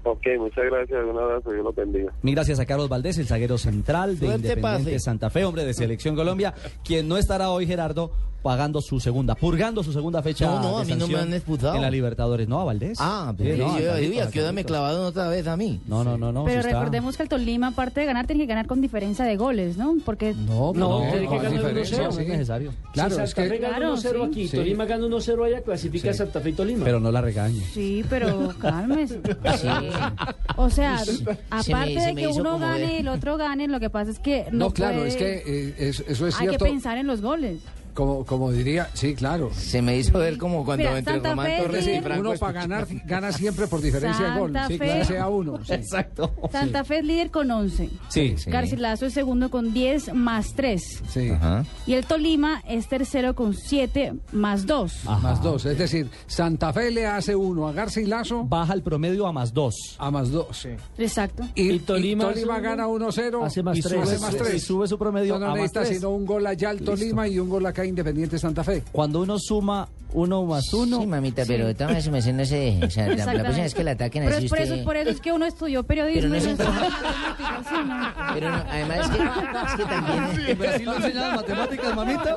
Speaker 29: Ok, muchas gracias, un abrazo, Dios los bendiga.
Speaker 1: Mil gracias a Carlos Valdés, el zaguero central de
Speaker 29: Suerte,
Speaker 1: Independiente
Speaker 29: pase.
Speaker 1: Santa Fe, hombre de Selección Colombia, quien no estará hoy, Gerardo, pagando su segunda, purgando su segunda fecha.
Speaker 5: No, no,
Speaker 1: de
Speaker 5: a mí no me han expulsado.
Speaker 1: En la Libertadores, no, a Valdés.
Speaker 5: Ah,
Speaker 1: Sí,
Speaker 5: pues
Speaker 1: no,
Speaker 5: yo, yo, que me
Speaker 1: Carlitos.
Speaker 5: clavaron otra vez a mí.
Speaker 1: No, no, no, no.
Speaker 33: Pero
Speaker 1: sí está.
Speaker 33: recordemos que el Tolima, aparte de ganar, tiene que ganar con diferencia de goles, ¿no? Porque
Speaker 2: No, no, tiene que
Speaker 32: no,
Speaker 2: ganar
Speaker 32: diferencia,
Speaker 2: 1-0.
Speaker 32: sí.
Speaker 1: es necesario.
Speaker 32: Claro,
Speaker 2: si
Speaker 32: es
Speaker 2: Santa
Speaker 32: que-
Speaker 2: Fe gana
Speaker 33: Claro,
Speaker 2: 1-0
Speaker 33: sí.
Speaker 2: aquí,
Speaker 32: Sí.
Speaker 2: Tolima gana 1-0 allá, clasifica Santa Fe y Tolima.
Speaker 1: Pero no la regañe.
Speaker 33: Sí, pero cálmese. O sea, aparte
Speaker 5: se
Speaker 33: de
Speaker 5: me
Speaker 33: que uno gane y el otro gane, lo que pasa es que no,
Speaker 32: No, claro, es que eh, es- eso es
Speaker 33: hay que
Speaker 32: cierto.
Speaker 33: pensar en los goles.
Speaker 32: Como, como diría, sí, claro.
Speaker 5: Se me hizo ver como cuando
Speaker 33: Mira,
Speaker 5: entre
Speaker 33: Santa
Speaker 5: Román
Speaker 33: Fe
Speaker 5: Torres y Franco.
Speaker 32: Uno para ganar gana siempre por diferencia de gol.
Speaker 33: Santa
Speaker 32: Sí, claro, sea uno. sí.
Speaker 1: Exacto.
Speaker 33: Santa Fe es líder con 11.
Speaker 1: Sí.
Speaker 33: Garcilaso es segundo con 10 más 3.
Speaker 32: Sí.
Speaker 5: Ajá.
Speaker 33: Y el Tolima es tercero con 7 más 2.
Speaker 32: Más dos. Es decir, Santa Fe le hace uno a Garcilaso
Speaker 1: Baja el promedio a más dos.
Speaker 32: a más dos.
Speaker 33: Exacto.
Speaker 32: Y,
Speaker 2: Y Tolima
Speaker 32: y Tolima gana 1-0.
Speaker 2: hace más
Speaker 1: y
Speaker 2: tres.
Speaker 1: sube,
Speaker 32: Hace más
Speaker 1: y
Speaker 32: tres.
Speaker 1: sube su promedio
Speaker 32: No, no
Speaker 1: a más
Speaker 32: necesita
Speaker 1: tres.
Speaker 32: sino un gol allá al Tolima y un gol acá Independiente Santa Fe.
Speaker 1: Cuando uno suma uno más uno.
Speaker 5: Sí, mamita, pero de todas maneras no se deje. O sea, la, la próxima vez que la ataquen
Speaker 33: Pero
Speaker 5: así
Speaker 33: es por,
Speaker 5: usted...
Speaker 33: eso, por eso es que uno estudió periodismo.
Speaker 5: Pero no
Speaker 33: sí, ¿no?
Speaker 5: Pero no, además es que, es que también...
Speaker 1: ¿En Brasil no enseñaban matemáticas, mamita?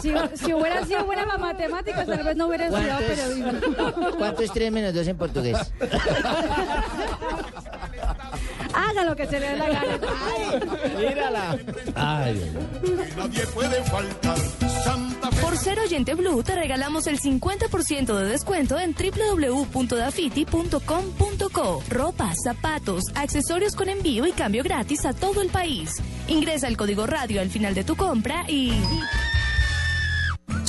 Speaker 33: Si, si hubiera sido buena en las matemáticas, tal vez no hubiera estudiado
Speaker 5: ¿Cuánto es,
Speaker 33: periodismo.
Speaker 5: ¿Cuánto es 3 menos 2 en portugués?
Speaker 33: Haga lo que se le dé la gana.
Speaker 5: Mírala.
Speaker 1: Ay.
Speaker 11: Nadie puede faltar. Santa Fe.
Speaker 34: Por ser oyente Blue, te regalamos el 50% de descuento en www.dafiti.com.co. Ropa, zapatos, accesorios con envío y cambio gratis a todo el país. Ingresa el código radio al final de tu compra y...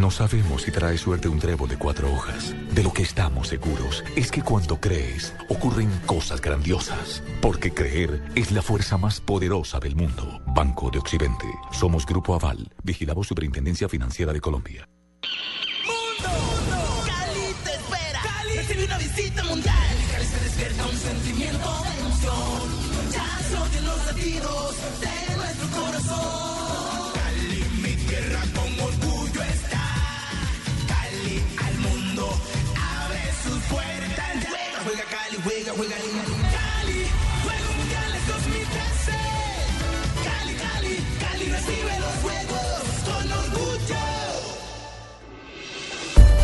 Speaker 35: No sabemos si trae suerte un trébol de cuatro hojas. De lo que estamos seguros es que cuando crees, ocurren cosas grandiosas. Porque creer es la fuerza más poderosa del mundo. Banco de Occidente. Somos Grupo Aval. Vigilamos Superintendencia Financiera de Colombia.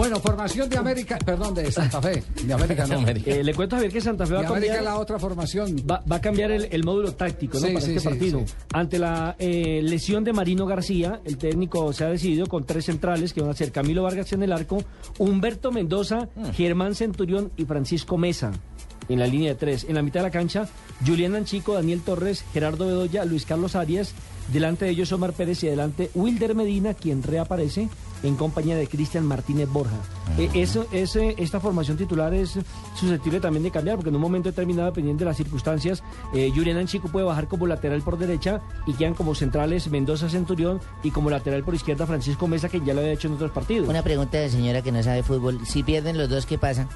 Speaker 32: Bueno, formación de América, perdón, de Santa Fe, de América no.
Speaker 2: Eh, le cuento a ver que Santa Fe va
Speaker 32: De
Speaker 2: a
Speaker 32: América
Speaker 2: cambiar,
Speaker 32: la otra formación.
Speaker 2: va, va a cambiar el, el módulo táctico ¿no?
Speaker 32: Sí,
Speaker 2: para
Speaker 32: sí,
Speaker 2: este
Speaker 32: sí,
Speaker 2: partido.
Speaker 32: sí.
Speaker 2: Ante la eh, lesión de Marino García, el técnico se ha decidido con tres centrales que van a ser Camilo Vargas en el arco, Humberto Mendoza,
Speaker 32: Mm.
Speaker 2: Germán Centurión y Francisco Mesa. En la línea de tres. En la mitad de la cancha, Julián Anchico, Daniel Torres, Gerardo Bedoya, Luis Carlos Arias. Delante de ellos Omar Pérez y adelante Wilder Medina, quien reaparece en compañía de Cristian Martínez Borja. Eh, eso, ese, esta formación titular es susceptible también de cambiar, porque en un momento determinado, dependiendo de las circunstancias, eh, Julián Anchico puede bajar como lateral por derecha y quedan como centrales Mendoza Centurión y como lateral por izquierda Francisco Mesa, que ya lo había hecho en otros partidos.
Speaker 5: Una pregunta de señora que no sabe fútbol. Si pierden los dos, ¿qué pasa?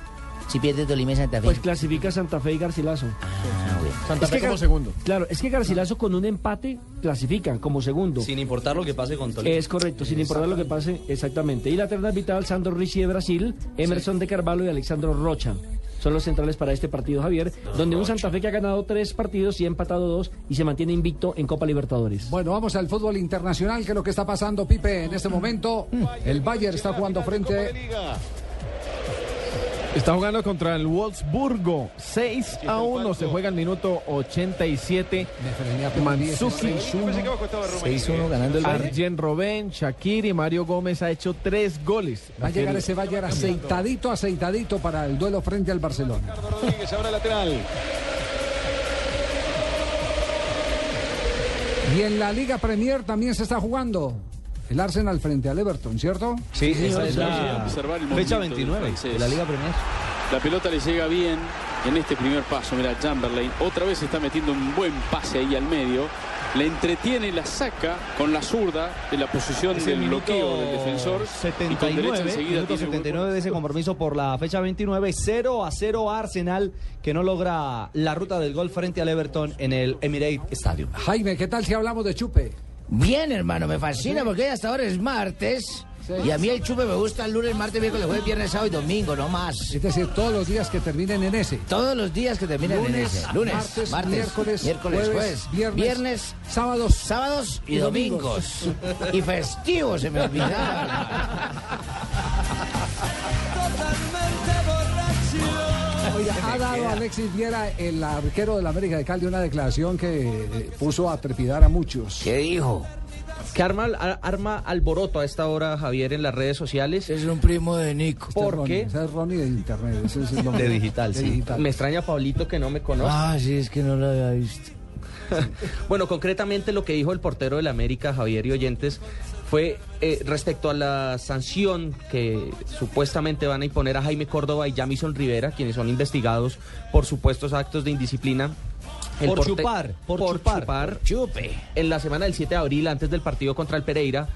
Speaker 5: Si pierde Tolima y Santa Fe.
Speaker 2: Pues clasifica Santa Fe y Garcilaso.
Speaker 5: Ah, bueno.
Speaker 4: Santa
Speaker 2: Es
Speaker 4: Fe
Speaker 2: que
Speaker 4: como segundo.
Speaker 2: Claro, es que Garcilaso con un empate clasifican como segundo.
Speaker 10: Sin importar lo que pase con Tolima.
Speaker 2: Es correcto, sin importar lo que pase, exactamente. Y la terna vital, Sandro Ricci de Brasil, Emerson de Carvalho y Alexandro Rocha. Son los centrales para este partido, Javier, donde un Santa Fe que ha ganado tres partidos y ha empatado dos y se mantiene invicto en Copa Libertadores.
Speaker 32: Bueno, vamos al fútbol internacional, que es lo que está pasando, Pipe, en este momento. El Bayern está jugando frente
Speaker 4: Está jugando contra el Wolfsburgo. 6 a 1. Se juega el minuto 87. Mansuki.
Speaker 36: 6-1 ganando el Bayern.
Speaker 4: Arjen Robben, Shakir y Mario Gómez ha hecho tres goles.
Speaker 32: Va a llegar ese Bayern aceitadito, aceitadito para el duelo frente al Barcelona.
Speaker 37: Rodríguez ahora lateral.
Speaker 32: Y en la Liga Premier también se está jugando. El Arsenal frente al Everton, ¿cierto?
Speaker 10: Sí, esa es la
Speaker 37: Observar el
Speaker 10: fecha
Speaker 37: movimiento del
Speaker 10: 29
Speaker 37: francés.
Speaker 10: de la Liga Premier.
Speaker 37: La pelota le llega bien en este primer paso. Mira, Chamberlain otra vez está metiendo un buen pase ahí al medio. Le entretiene y la saca con la zurda de la posición
Speaker 10: Es
Speaker 37: del bloqueo del defensor. y con derecha
Speaker 10: 79,
Speaker 37: enseguida
Speaker 10: minuto
Speaker 37: tiene un buen
Speaker 10: 79 de ese compromiso por la fecha 29, 0 a 0 Arsenal, que no logra la ruta del gol frente al Everton en el Emirates Stadium.
Speaker 32: Jaime, ¿qué tal si hablamos de chupe?
Speaker 5: Bien, hermano, me fascina
Speaker 32: ¿Sí?
Speaker 5: porque hasta ahora es martes.
Speaker 32: Sí.
Speaker 5: Y a mí el chupe me gusta el lunes, martes, miércoles, jueves, viernes, sábado y domingo, no más.
Speaker 32: Es decir, todos los días que terminen en ese.
Speaker 5: Todos los días que terminan en ese. Lunes,
Speaker 32: martes,
Speaker 5: martes,
Speaker 32: miércoles,
Speaker 5: miércoles,
Speaker 32: jueves,
Speaker 5: jueves,
Speaker 32: viernes,
Speaker 5: viernes,
Speaker 32: sábados,
Speaker 5: sábados y,
Speaker 32: y
Speaker 5: domingos.
Speaker 32: domingos.
Speaker 5: y festivos, se me olvidaba.
Speaker 32: Oiga, ha dado Alexis Viera, el arquero del América de Cali, una declaración que eh, puso a trepidar a muchos.
Speaker 5: ¿Qué dijo?
Speaker 10: Que arma, alboroto a esta hora, Javier, en las redes sociales.
Speaker 5: Es un primo de Nico.
Speaker 10: ¿Por qué?
Speaker 32: Ese es Ronnie de internet. ese es el nombre.
Speaker 10: De digital,
Speaker 32: De
Speaker 10: sí.
Speaker 32: digital.
Speaker 10: Me extraña Pablito que no me conoce.
Speaker 5: Ah, sí, es que no lo había visto.
Speaker 10: Bueno, concretamente lo que dijo el portero del América, Javier y Oyentes, fue eh, respecto a la sanción que supuestamente van a imponer a Jaime Córdoba y Jamison Rivera, quienes son investigados por supuestos actos de indisciplina.
Speaker 5: Por
Speaker 10: porte-
Speaker 5: chupar, por chupar,
Speaker 10: chupe. En la semana del 7 de abril, antes del partido contra el Pereira,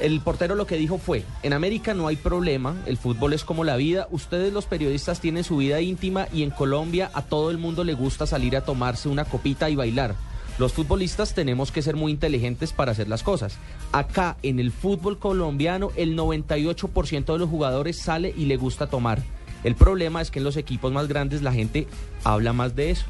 Speaker 10: el portero lo que dijo fue, en América no hay problema, el fútbol es como la vida, ustedes los periodistas tienen su vida íntima y en Colombia a todo el mundo le gusta salir a tomarse una copita y bailar. Los futbolistas tenemos que ser muy inteligentes para hacer las cosas. Acá en el fútbol colombiano el 98% de los jugadores sale y le gusta tomar. El problema es que en los equipos más grandes la gente habla más de eso.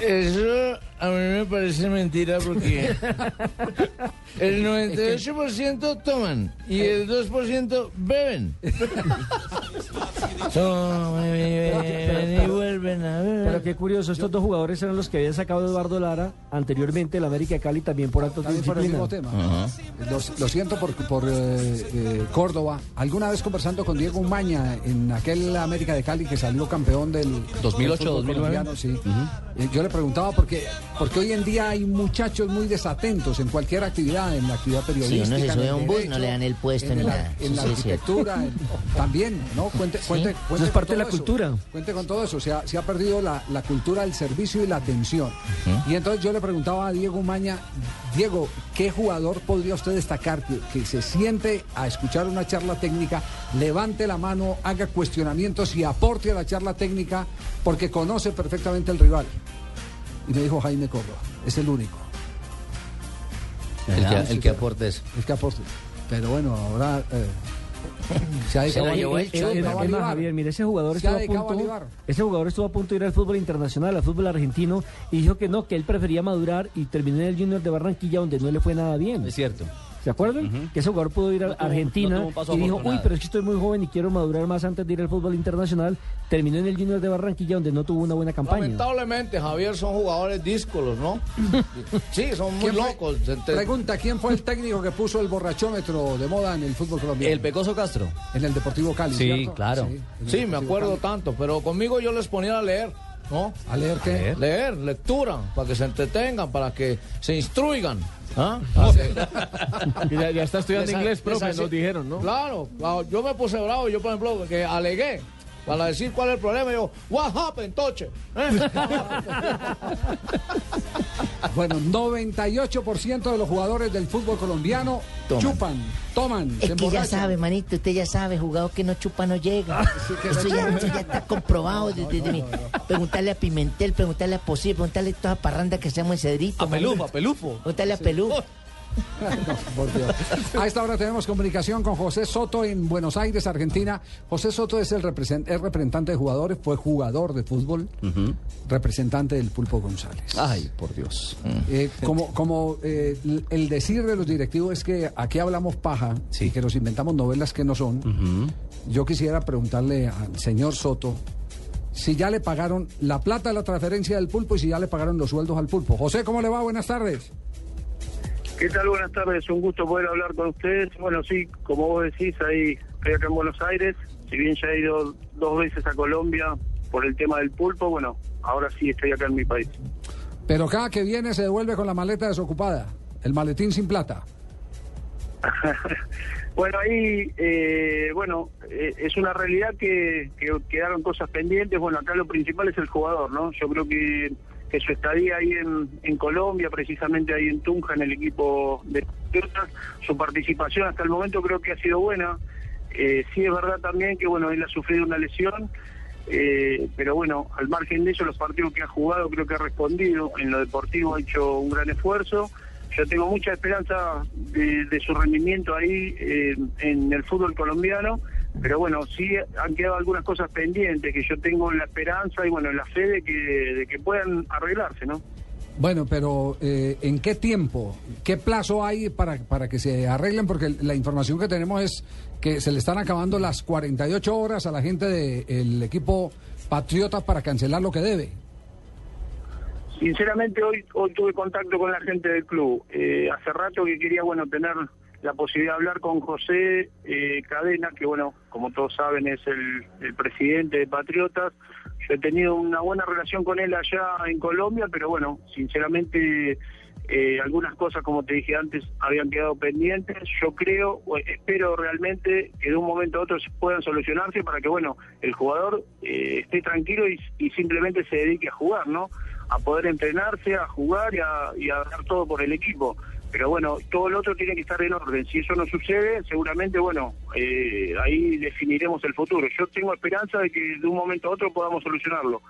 Speaker 5: Eso a mí me parece mentira porque el 98% toman y el 2% beben. Toman, beben y vuelven a beber.
Speaker 2: Pero qué curioso, estos dos jugadores eran los que había sacado Eduardo Lara anteriormente el América de Cali también por actos de
Speaker 32: También por el
Speaker 2: disciplina.
Speaker 32: mismo tema. Lo, lo siento por, por eh, eh, Córdoba. Alguna vez conversando con Diego Umaña en aquel América de Cali que salió campeón del
Speaker 1: 2008,
Speaker 32: del fútbol
Speaker 1: 2009.
Speaker 32: colombiano, sí. Eh, Yo le preguntaba porque, porque hoy en día hay muchachos muy desatentos en cualquier actividad, en la actividad
Speaker 5: Si
Speaker 32: periodística.
Speaker 5: uno se sube a un bus,
Speaker 32: derecho,
Speaker 5: no le dan el puesto
Speaker 32: en
Speaker 5: ni
Speaker 32: la-
Speaker 5: nada.
Speaker 32: En la
Speaker 5: Eso sí es cierto.
Speaker 32: arquitectura, en- también, ¿no? Cuente, cuente, cuente
Speaker 2: Eso es parte de la
Speaker 32: eso.
Speaker 2: cultura.
Speaker 32: Cuente con todo eso. Se ha, se ha perdido la, la cultura del servicio y la atención. Y entonces yo le preguntaba a Diego Maña, Diego, ¿qué jugador podría usted destacar que, que se siente a escuchar una charla técnica, levante la mano, haga cuestionamientos y aporte a la charla técnica porque conoce perfectamente el rival? Y me dijo Jaime Córdoba, es el único.
Speaker 1: El que, el que aporte eso.
Speaker 32: El que aporte. Pero bueno, ahora eh, se ha
Speaker 2: Se
Speaker 32: dedicado
Speaker 2: la
Speaker 32: a-.
Speaker 2: Javier, mire, ese jugador
Speaker 32: Se ha
Speaker 2: estuvo a punto, ese jugador estuvo a punto de ir al fútbol internacional, al fútbol argentino, y dijo que no, que él prefería madurar y terminó en el Junior de Barranquilla donde no le fue nada bien.
Speaker 1: Es cierto.
Speaker 2: ¿Se acuerdan? Que ese jugador pudo ir a
Speaker 1: No tuvo-
Speaker 2: Argentina
Speaker 1: no
Speaker 2: y dijo, uy,
Speaker 1: afortunado".
Speaker 2: pero es que estoy muy joven y quiero madurar más antes de ir al fútbol internacional. Terminó en el Junior de Barranquilla donde no tuvo una buena campaña.
Speaker 5: Lamentablemente, Javier, son jugadores díscolos, ¿no? Sí, son muy
Speaker 32: ¿Quién fue-
Speaker 5: locos.
Speaker 32: Pregunta, ¿quién fue el técnico que puso el borrachómetro de moda en el fútbol colombiano?
Speaker 1: El Pecoso Castro.
Speaker 32: En el Deportivo Cali,
Speaker 1: Sí,
Speaker 32: ¿cierto?
Speaker 1: claro.
Speaker 5: Sí, me acuerdo
Speaker 32: Cali.
Speaker 5: tanto, pero conmigo yo les ponía a leer, ¿no?
Speaker 32: ¿A leer qué?
Speaker 5: Leer, lectura, para que se entretengan, para que se instruigan. ¿Ah?
Speaker 4: Ya, ya está estudiando inglés, profe, nos dijeron, ¿no?
Speaker 5: Claro, claro, yo me puse bravo, yo por ejemplo, que alegué. Para decir cuál es el problema, yo, what happened, Toche? ¿Eh?
Speaker 32: Bueno, 98% de los jugadores del fútbol colombiano
Speaker 5: Toman.
Speaker 32: chupan, toman, se
Speaker 38: Es que ya sabe, manito, usted ya sabe, jugador que no chupa no llega. eso, ya,
Speaker 32: llega.
Speaker 38: eso ya está comprobado. Preguntarle a Pimentel, preguntarle a Posible, preguntarle a toda parranda que seamos en Cedrito.
Speaker 1: A Pelufo, a Pelufo.
Speaker 38: Preguntarle a Pelufo.
Speaker 32: No, por Dios. A esta hora tenemos comunicación con José Soto en Buenos Aires, Argentina. José Soto es el represen- es representante de jugadores, fue jugador de fútbol, representante del Pulpo González.
Speaker 1: Ay, por Dios.
Speaker 32: Eh, como como eh, el decir de los directivos es que aquí hablamos paja y que nos inventamos novelas que no son, yo quisiera preguntarle al señor Soto si ya le pagaron la plata de la transferencia del pulpo y si ya le pagaron los sueldos al pulpo. José, ¿cómo le va? Buenas tardes.
Speaker 39: ¿Qué tal? Buenas tardes, un gusto poder hablar con ustedes. Bueno, sí, como vos decís, ahí estoy acá en Buenos Aires. Si bien ya he ido dos veces a Colombia por el tema del pulpo, bueno, ahora sí estoy acá en mi país.
Speaker 32: Pero cada que viene se devuelve con la maleta desocupada, el maletín sin plata.
Speaker 39: Bueno, ahí, eh, bueno, eh, es una realidad que, que quedaron cosas pendientes. Bueno, acá lo principal es el jugador, ¿no? Yo creo que, que su estadía ahí en, en Colombia, precisamente ahí en Tunja, en el equipo de su participación hasta el momento creo que ha sido buena. Eh, sí es verdad también que, bueno, él ha sufrido una lesión, eh, pero bueno, al margen de eso, los partidos que ha jugado creo que ha respondido. En lo deportivo ha hecho un gran esfuerzo. Yo tengo mucha esperanza de, de su rendimiento ahí eh, en el fútbol colombiano, pero bueno, sí han quedado algunas cosas pendientes que yo tengo la esperanza y bueno, la fe de que, de que puedan arreglarse, ¿no?
Speaker 32: Bueno, pero eh, ¿en qué tiempo? ¿Qué plazo hay para, para que se arreglen? Porque la información que tenemos es que se le están acabando las 48 horas a la gente del equipo Patriota para cancelar lo que debe.
Speaker 39: Sinceramente hoy hoy tuve contacto con la gente del club. Eh, hace rato que quería bueno tener la posibilidad de hablar con José eh, Cadena, que bueno, como todos saben es el, presidente de Patriotas. Yo he tenido una buena relación con él allá en Colombia, pero bueno, sinceramente eh, algunas cosas, como te dije antes, habían quedado pendientes. Yo creo, espero realmente que de un momento a otro puedan solucionarse para que, bueno, el jugador eh, esté tranquilo y, y simplemente se dedique a jugar, ¿no? A poder entrenarse, a jugar y a, y a dar todo por el equipo. Pero bueno, todo lo otro tiene que estar en orden. Si eso no sucede, seguramente, bueno, eh, ahí definiremos el futuro. Yo tengo esperanza de que de un momento a otro podamos solucionarlo.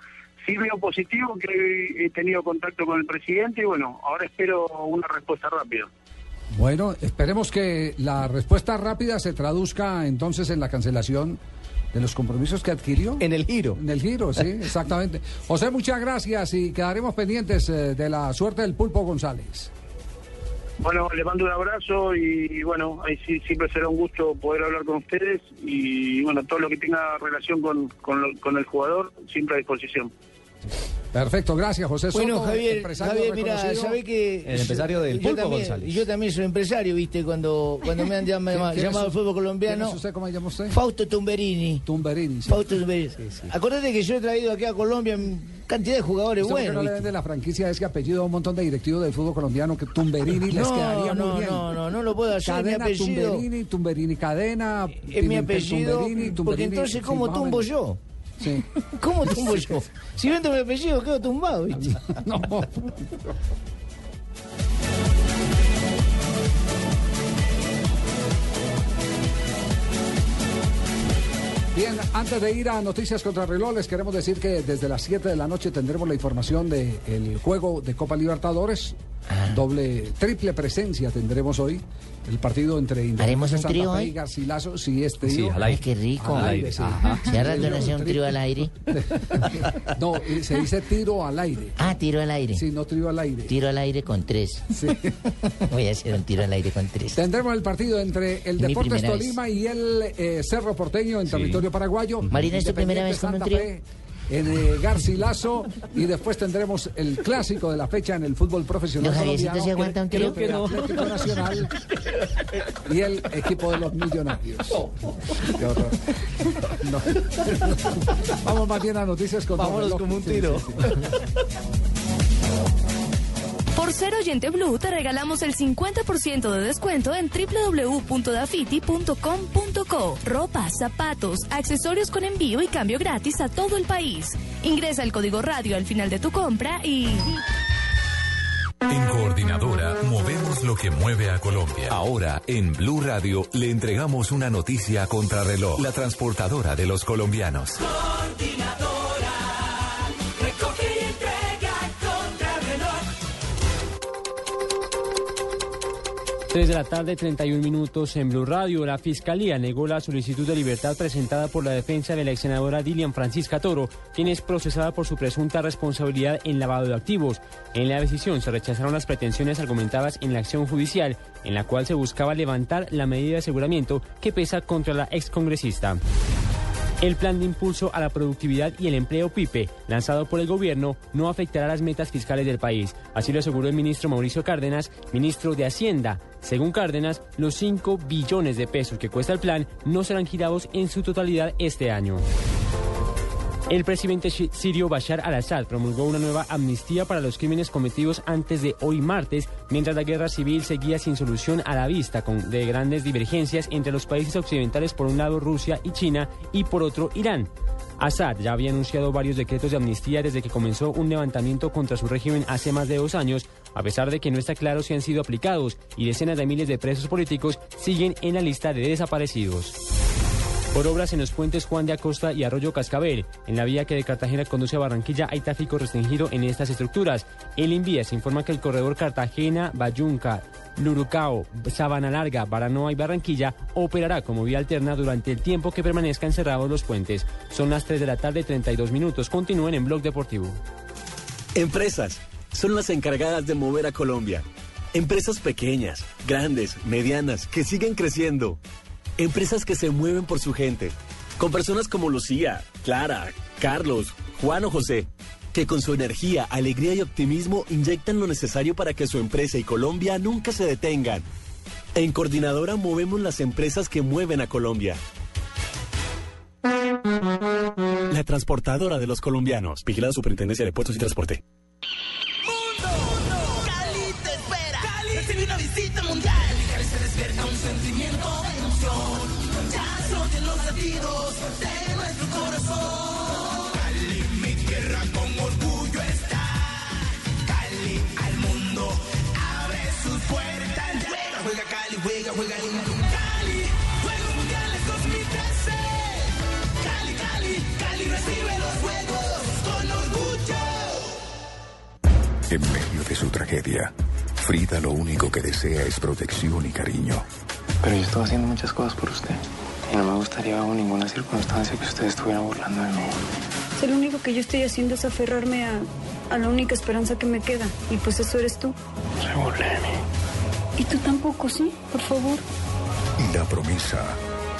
Speaker 39: sí veo positivo que he tenido contacto con el presidente y bueno, ahora espero una respuesta rápida.
Speaker 32: Bueno, esperemos que la respuesta rápida se traduzca entonces en la cancelación de los compromisos que adquirió.
Speaker 1: En el giro.
Speaker 32: En el giro, sí, exactamente. José, muchas gracias y quedaremos pendientes eh, de la suerte del Pulpo González.
Speaker 39: Bueno, le mando un abrazo y bueno, ahí sí siempre será un gusto poder hablar con ustedes y bueno, todo lo que tenga relación con, con el jugador, siempre a disposición.
Speaker 32: Perfecto, gracias José
Speaker 5: Bueno,
Speaker 32: Soto,
Speaker 5: Javier,
Speaker 32: empresario
Speaker 5: Javier, mira. ¿sabés que
Speaker 1: El empresario del
Speaker 5: yo
Speaker 1: Pulpo
Speaker 5: también,
Speaker 1: González.
Speaker 5: Yo también soy empresario, ¿viste? Cuando, cuando me han llamado,
Speaker 32: ¿Quién es
Speaker 5: llamado al fútbol colombiano.
Speaker 32: ¿Quién es usted? ¿Cómo se llama usted?
Speaker 5: Fausto Tumberini.
Speaker 32: Tumberini. sí.
Speaker 5: Fausto Tumberini. Acordate que yo he traído aquí a Colombia cantidad de jugadores
Speaker 32: ¿Usted
Speaker 5: buenos.
Speaker 32: no le vende la franquicia ese apellido a un montón de directivos del fútbol colombiano que Tumberini les
Speaker 5: No,
Speaker 32: quedaría
Speaker 5: no,
Speaker 32: muy bien?
Speaker 5: no, no, no lo puedo hacer, mi
Speaker 32: Cadena
Speaker 5: apellido-
Speaker 32: Tumberini, Tumberini Cadena,
Speaker 5: Es mi
Speaker 32: Pimentel
Speaker 5: apellido,
Speaker 32: Tumberini,
Speaker 5: porque
Speaker 32: Tumberini,
Speaker 5: entonces
Speaker 32: sí,
Speaker 5: ¿cómo tumbo yo?
Speaker 32: Sí.
Speaker 5: ¿Cómo tumbo yo? Si vendo mi apellido quedo tumbado, ¿viste?
Speaker 32: No. Bien, antes de ir a Noticias contra Reloj, les queremos decir que desde las 7 de la noche tendremos la información del juego de Copa Libertadores.
Speaker 2: Ah.
Speaker 32: Doble, triple presencia tendremos hoy. El partido entre
Speaker 2: ¿Haremos
Speaker 32: Independiente
Speaker 2: un
Speaker 32: Santa
Speaker 2: trío
Speaker 32: Fe
Speaker 2: hoy?
Speaker 32: y Garcilaso. Sí, es trío.
Speaker 1: Sí, al aire.
Speaker 2: Ay, qué rico.
Speaker 32: Al aire, sí.
Speaker 2: Ajá. ¿Se hará hacer un trío al aire?
Speaker 32: No, eh, se dice tiro al aire.
Speaker 2: Ah, tiro al aire.
Speaker 32: Sí, no tiro al aire.
Speaker 2: Tiro al aire con tres.
Speaker 32: Sí.
Speaker 2: Voy a hacer un tiro al aire con tres.
Speaker 32: Tendremos el partido entre el
Speaker 2: Mi
Speaker 32: Deportes
Speaker 2: primera vez.
Speaker 32: Tolima y el eh, Cerro Porteño en territorio paraguayo.
Speaker 2: Marina, ¿es tu primera vez con un trío?
Speaker 32: Fe En eh, Garcilaso y después tendremos el clásico de la fecha en el fútbol profesional
Speaker 2: ¿Don Javiercito
Speaker 32: colombiano,
Speaker 2: se aguanta un trío?
Speaker 32: entre el Atlético Nacional y el equipo de los millonarios. Qué horror. No. Vamos más bien a noticias con
Speaker 1: Vámonos como un tiro.
Speaker 40: Por ser oyente Blue te regalamos el 50% de descuento en www.dafiti.com.co. Ropa, zapatos, accesorios con envío y cambio gratis a todo el país. Ingresa el código radio al final de tu compra y...
Speaker 18: En Coordinadora movemos lo que mueve a Colombia. Ahora, en Blue Radio, le entregamos una noticia a contrarreloj. La transportadora de los colombianos.
Speaker 41: Coordinadora,
Speaker 42: 3 de la tarde, 31 minutos en Blue Radio. La Fiscalía negó la solicitud de libertad presentada por la defensa de la ex senadora Dilian Francisca Toro, quien es procesada por su presunta responsabilidad en lavado de activos. En la decisión se rechazaron las pretensiones argumentadas en la acción judicial, en la cual se buscaba levantar la medida de aseguramiento que pesa contra la excongresista. El plan de impulso a la productividad y el empleo PIPE, lanzado por el gobierno, no afectará las metas fiscales del país. Así lo aseguró el ministro Mauricio Cárdenas, ministro de Hacienda. Según Cárdenas, los 5 billones de pesos que cuesta el plan no serán girados en su totalidad este año. El presidente sirio Bashar al-Assad promulgó una nueva amnistía para los crímenes cometidos antes de hoy martes, mientras la guerra civil seguía sin solución a la vista, con de grandes divergencias entre los países occidentales, por un lado Rusia y China, y por otro Irán. Assad ya había anunciado varios decretos de amnistía desde que comenzó un levantamiento contra su régimen hace más de dos años, a pesar de que no está claro si han sido aplicados, y decenas de miles de presos políticos siguen en la lista de desaparecidos. Por obras en los puentes Juan de Acosta y Arroyo Cascabel, en la vía que de Cartagena conduce a Barranquilla hay tráfico restringido en estas estructuras. El Invías informa que el corredor Cartagena, Bayunca, Lurucao, Sabana Larga, Baranoa y Barranquilla operará como vía alterna durante el tiempo que permanezcan cerrados los puentes. Son las 3 de la tarde, 32 minutos. Continúen en Blog Deportivo.
Speaker 43: Empresas son las encargadas de mover a Colombia. Empresas pequeñas, grandes, medianas, que siguen creciendo. Empresas que se mueven por su gente. Con personas como Lucía, Clara, Carlos, Juan o José, que con su energía, alegría y optimismo inyectan lo necesario para que su empresa y Colombia nunca se detengan. En Coordinadora movemos las empresas que mueven a Colombia. La transportadora de los colombianos. Vigilada Superintendencia de Puertos y Transporte.
Speaker 13: En medio de su tragedia, Frida lo único que desea es protección y cariño.
Speaker 14: Pero yo estoy haciendo muchas cosas por usted. Y no me gustaría bajo ninguna circunstancia que usted estuviera burlando de mí.
Speaker 15: Si lo único que yo estoy haciendo es aferrarme a, a la única esperanza que me queda. Y pues eso eres tú.
Speaker 14: Se burle de mí.
Speaker 15: Y tú tampoco, ¿sí? Por favor.
Speaker 13: La promesa.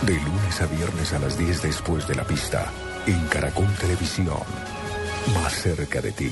Speaker 13: De lunes a viernes a las 10 después de la pista. En Caracol Televisión. Más cerca de ti.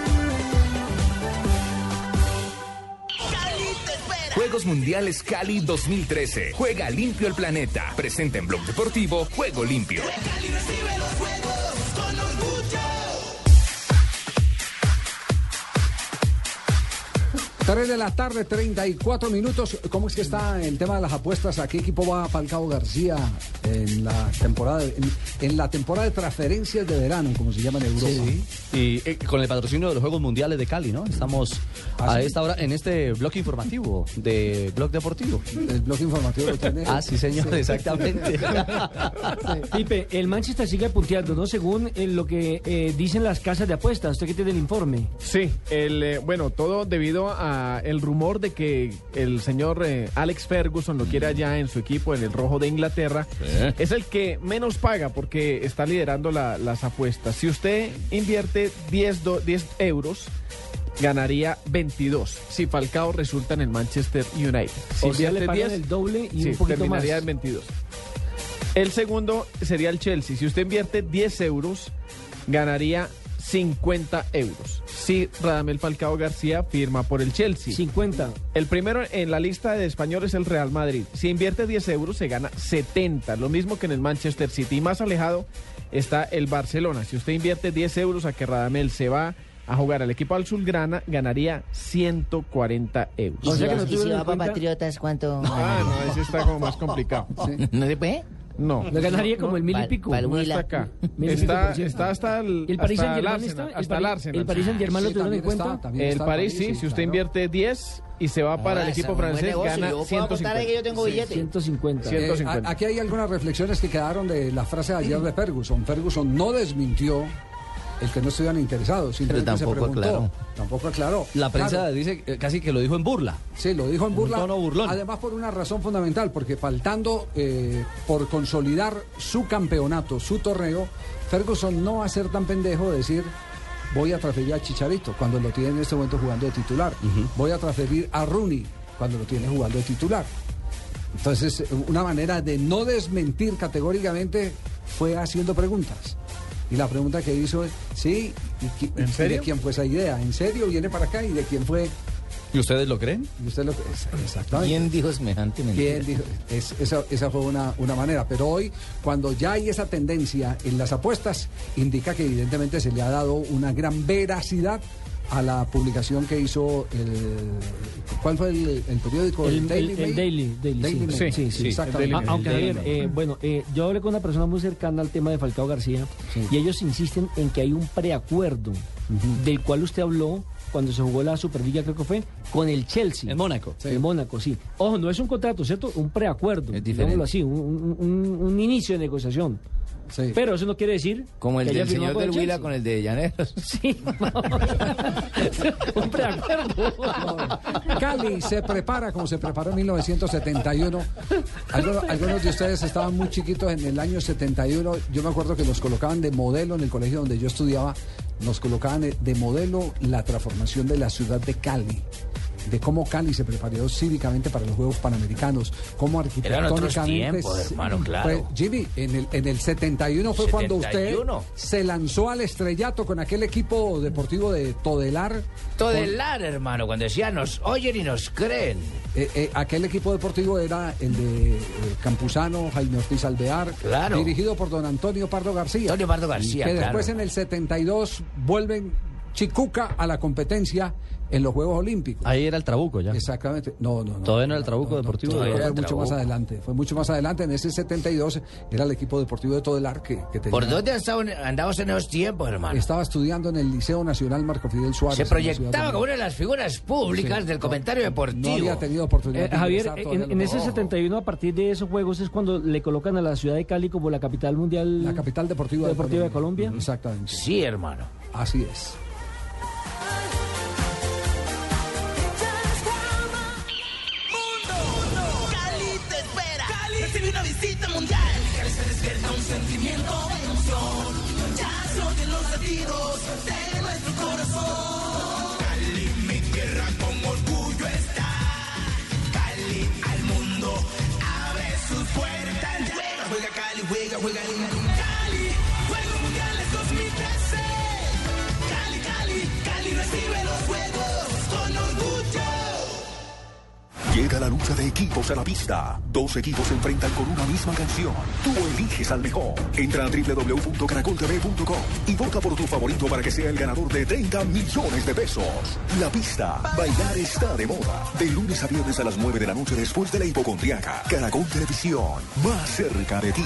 Speaker 35: Juegos Mundiales Cali 2013. Juega limpio el planeta. Presenta en Blog Deportivo Juego Limpio.
Speaker 32: Tres de la tarde, 34 minutos. ¿Cómo es que está el tema de las apuestas? ¿A qué equipo va Falcao García en la temporada en, en la temporada de transferencias de verano, como se llama en Europa?
Speaker 1: Sí, y eh, con el patrocinio de los Juegos Mundiales de Cali, ¿no? Estamos
Speaker 32: ¿Ah,
Speaker 1: a
Speaker 32: sí?
Speaker 1: esta hora en este bloque informativo de Blog Deportivo.
Speaker 32: El bloque informativo lo tiene.
Speaker 1: Ah, sí, señor,
Speaker 32: Sí.
Speaker 1: exactamente.
Speaker 2: Pipe, el Manchester sigue punteando, ¿no? Según eh, lo que eh, dicen las casas de apuestas. ¿Usted qué tiene el informe?
Speaker 4: Sí, el, eh, bueno, todo debido a el rumor de que el señor eh, Alex Ferguson lo quiere allá en su equipo, en el rojo de Inglaterra. Es el que menos paga porque está liderando la- las apuestas. Si usted invierte 10, do- 10 euros, ganaría 22 si Falcao resulta en el Manchester United. Si
Speaker 2: O sea, le
Speaker 4: invierte
Speaker 2: pagan
Speaker 4: 10,
Speaker 2: el doble y
Speaker 4: sí,
Speaker 2: un poquito
Speaker 4: terminaría
Speaker 2: más.
Speaker 4: en 22. El segundo sería el Chelsea. Si usted invierte 10 euros, ganaría 50 euros. Si Radamel Falcao García firma por el Chelsea.
Speaker 2: 50.
Speaker 4: El primero en la lista de español es el Real Madrid. Si invierte 10 euros, se gana 70. Lo mismo que en el Manchester City. Y más alejado está el Barcelona. Si usted invierte 10 euros a que Radamel se va a jugar al equipo Azulgrana, ganaría 140 euros.
Speaker 5: ¿Y si, va, y si va para Patriotas, cuánto?
Speaker 4: Ah, no, ese está como más complicado.
Speaker 5: ¿No se puede?
Speaker 4: No.
Speaker 2: Le ganaría como el mil y pico.
Speaker 5: pal-
Speaker 4: No está acá. Está, está hasta el,
Speaker 2: ¿Y el Paris
Speaker 4: hasta
Speaker 2: Saint-Germain
Speaker 4: Arsenal,
Speaker 2: está? ¿El
Speaker 4: hasta el Arsenal.
Speaker 2: el Paris Saint-Germain lo
Speaker 32: Sí,
Speaker 2: tuvieron en cuenta?
Speaker 4: El París, sí, si usted invierte 10 y se va para el equipo francés,
Speaker 5: negocio.
Speaker 4: gana
Speaker 5: Yo puedo apostar ahí que yo
Speaker 4: 150.
Speaker 5: tengo billete.
Speaker 2: 150.
Speaker 4: Sí.
Speaker 32: Eh,
Speaker 4: 150.
Speaker 32: a- aquí hay algunas reflexiones que quedaron de la frase de ayer de Ferguson. Ferguson no desmintió el que no estuvieran interesados, se
Speaker 1: tampoco
Speaker 32: preguntó.
Speaker 1: aclaró.
Speaker 32: Tampoco aclaró.
Speaker 1: La prensa
Speaker 32: Claro,
Speaker 1: dice eh, casi que lo dijo en burla.
Speaker 32: Sí, lo dijo en
Speaker 1: Un
Speaker 32: burla.
Speaker 1: burlón.
Speaker 32: Además, por una razón fundamental, porque faltando eh, por consolidar su campeonato, su torneo, Ferguson no va a ser tan pendejo de decir. Voy a transferir a Chicharito cuando lo tiene en este momento jugando de titular. Voy a transferir a Rooney cuando lo tiene jugando de titular. Entonces, una manera de no desmentir categóricamente fue haciendo preguntas. Y la pregunta que hizo es, sí, ¿y,
Speaker 4: ¿En
Speaker 32: y
Speaker 4: serio?
Speaker 32: de quién fue esa idea? ¿En serio viene para acá? ¿Y de quién fue?
Speaker 1: ¿Y ustedes lo creen?
Speaker 32: Y usted lo es- exactamente.
Speaker 5: ¿Quién dijo semejante mentira?
Speaker 32: ¿Quién dijo? Es- esa, esa fue una, una manera. Pero hoy, cuando ya hay esa tendencia en las apuestas, indica que evidentemente se le ha dado una gran veracidad a la publicación que hizo el. ¿Cuál fue el, el periódico?
Speaker 2: El, el-
Speaker 32: Daily
Speaker 2: el? Daily, Daily,
Speaker 32: Daily
Speaker 2: sí.
Speaker 32: Mail.
Speaker 2: sí, sí, sí.
Speaker 32: exactamente.
Speaker 2: Ah, aunque
Speaker 4: Daily Mail.
Speaker 2: eh, bueno, eh, yo hablé con una persona muy cercana al tema de Falcao García y ellos insisten en que hay un preacuerdo del cual usted habló cuando se jugó la Superliga, creo que fue, con el Chelsea.
Speaker 1: En Mónaco.
Speaker 2: El Mónaco, sí. Ojo, no es un contrato, ¿cierto? Un preacuerdo.
Speaker 5: Es diferente.
Speaker 2: digámoslo así, un, un- un- un inicio de negociación.
Speaker 32: Sí.
Speaker 2: Pero eso no quiere decir.
Speaker 5: Como el
Speaker 2: que
Speaker 5: del señor del
Speaker 2: el
Speaker 5: Huila con el de Llaneros.
Speaker 2: Sí, un preacuerdo.
Speaker 32: Cali se prepara como se preparó en 1971. Algunos, algunos de ustedes estaban muy chiquitos en el año 71. Yo me acuerdo que nos colocaban de modelo en el colegio donde yo estudiaba. Nos colocaban de modelo la transformación de la ciudad de Cali. De cómo Cali se preparó cívicamente para los Juegos Panamericanos, cómo arquitectónicamente...
Speaker 5: tiempos, hermano, claro.
Speaker 32: Pues, Jimmy, en el, en el 71 fue cuando usted
Speaker 5: 71.
Speaker 32: se lanzó al estrellato con aquel equipo deportivo de Todelar.
Speaker 5: Todelar, hermano, cuando decían nos oyen y nos creen.
Speaker 32: Eh, eh, aquel equipo deportivo era el de eh, Campuzano, Jaime Ortiz Alvear,
Speaker 5: Claro.
Speaker 32: dirigido por don Antonio Pardo García.
Speaker 5: Antonio Pardo García,
Speaker 32: Que
Speaker 5: claro.
Speaker 32: después en el 72 vuelven Chicuca a la competencia en los Juegos Olímpicos.
Speaker 1: Ahí era el Trabuco ya.
Speaker 32: Exactamente. No, no, no.
Speaker 1: Todavía no era el Trabuco Deportivo.
Speaker 32: Fue
Speaker 1: Era el
Speaker 32: mucho más adelante. Fue mucho más adelante. En ese 72 era el equipo deportivo de Todelar que, que tenía.
Speaker 5: ¿Por dónde andamos en esos tiempos, hermano?
Speaker 32: Estaba estudiando en el Liceo Nacional Marco Fidel Suárez.
Speaker 5: Se proyectaba como una de las figuras públicas
Speaker 32: Sí,
Speaker 5: del
Speaker 32: no,
Speaker 5: comentario deportivo.
Speaker 32: no había tenido oportunidad
Speaker 2: Eh,
Speaker 32: de
Speaker 2: Javier, en, en ese 71, a partir de esos juegos, es cuando le colocan a la ciudad de Cali como la capital mundial.
Speaker 32: La capital deportiva,
Speaker 2: deportiva de Colombia.
Speaker 32: Exactamente.
Speaker 5: Sí, hermano.
Speaker 32: Así es.
Speaker 44: Juega, Cali. Cali, Juegos Mundiales 2013. Cali, Cali, Cali recibe los juegos con orgullo.
Speaker 13: Llega la lucha de equipos a la pista. Dos equipos se enfrentan con una misma canción. Tú eliges al mejor. Entra a www.caracoltv.com y vota por tu favorito para que sea el ganador de 30 millones de pesos. La pista. Bailar está de moda. De lunes a viernes a las 9 de la noche después de la hipocondriaca. Caracol Televisión. Más cerca de ti.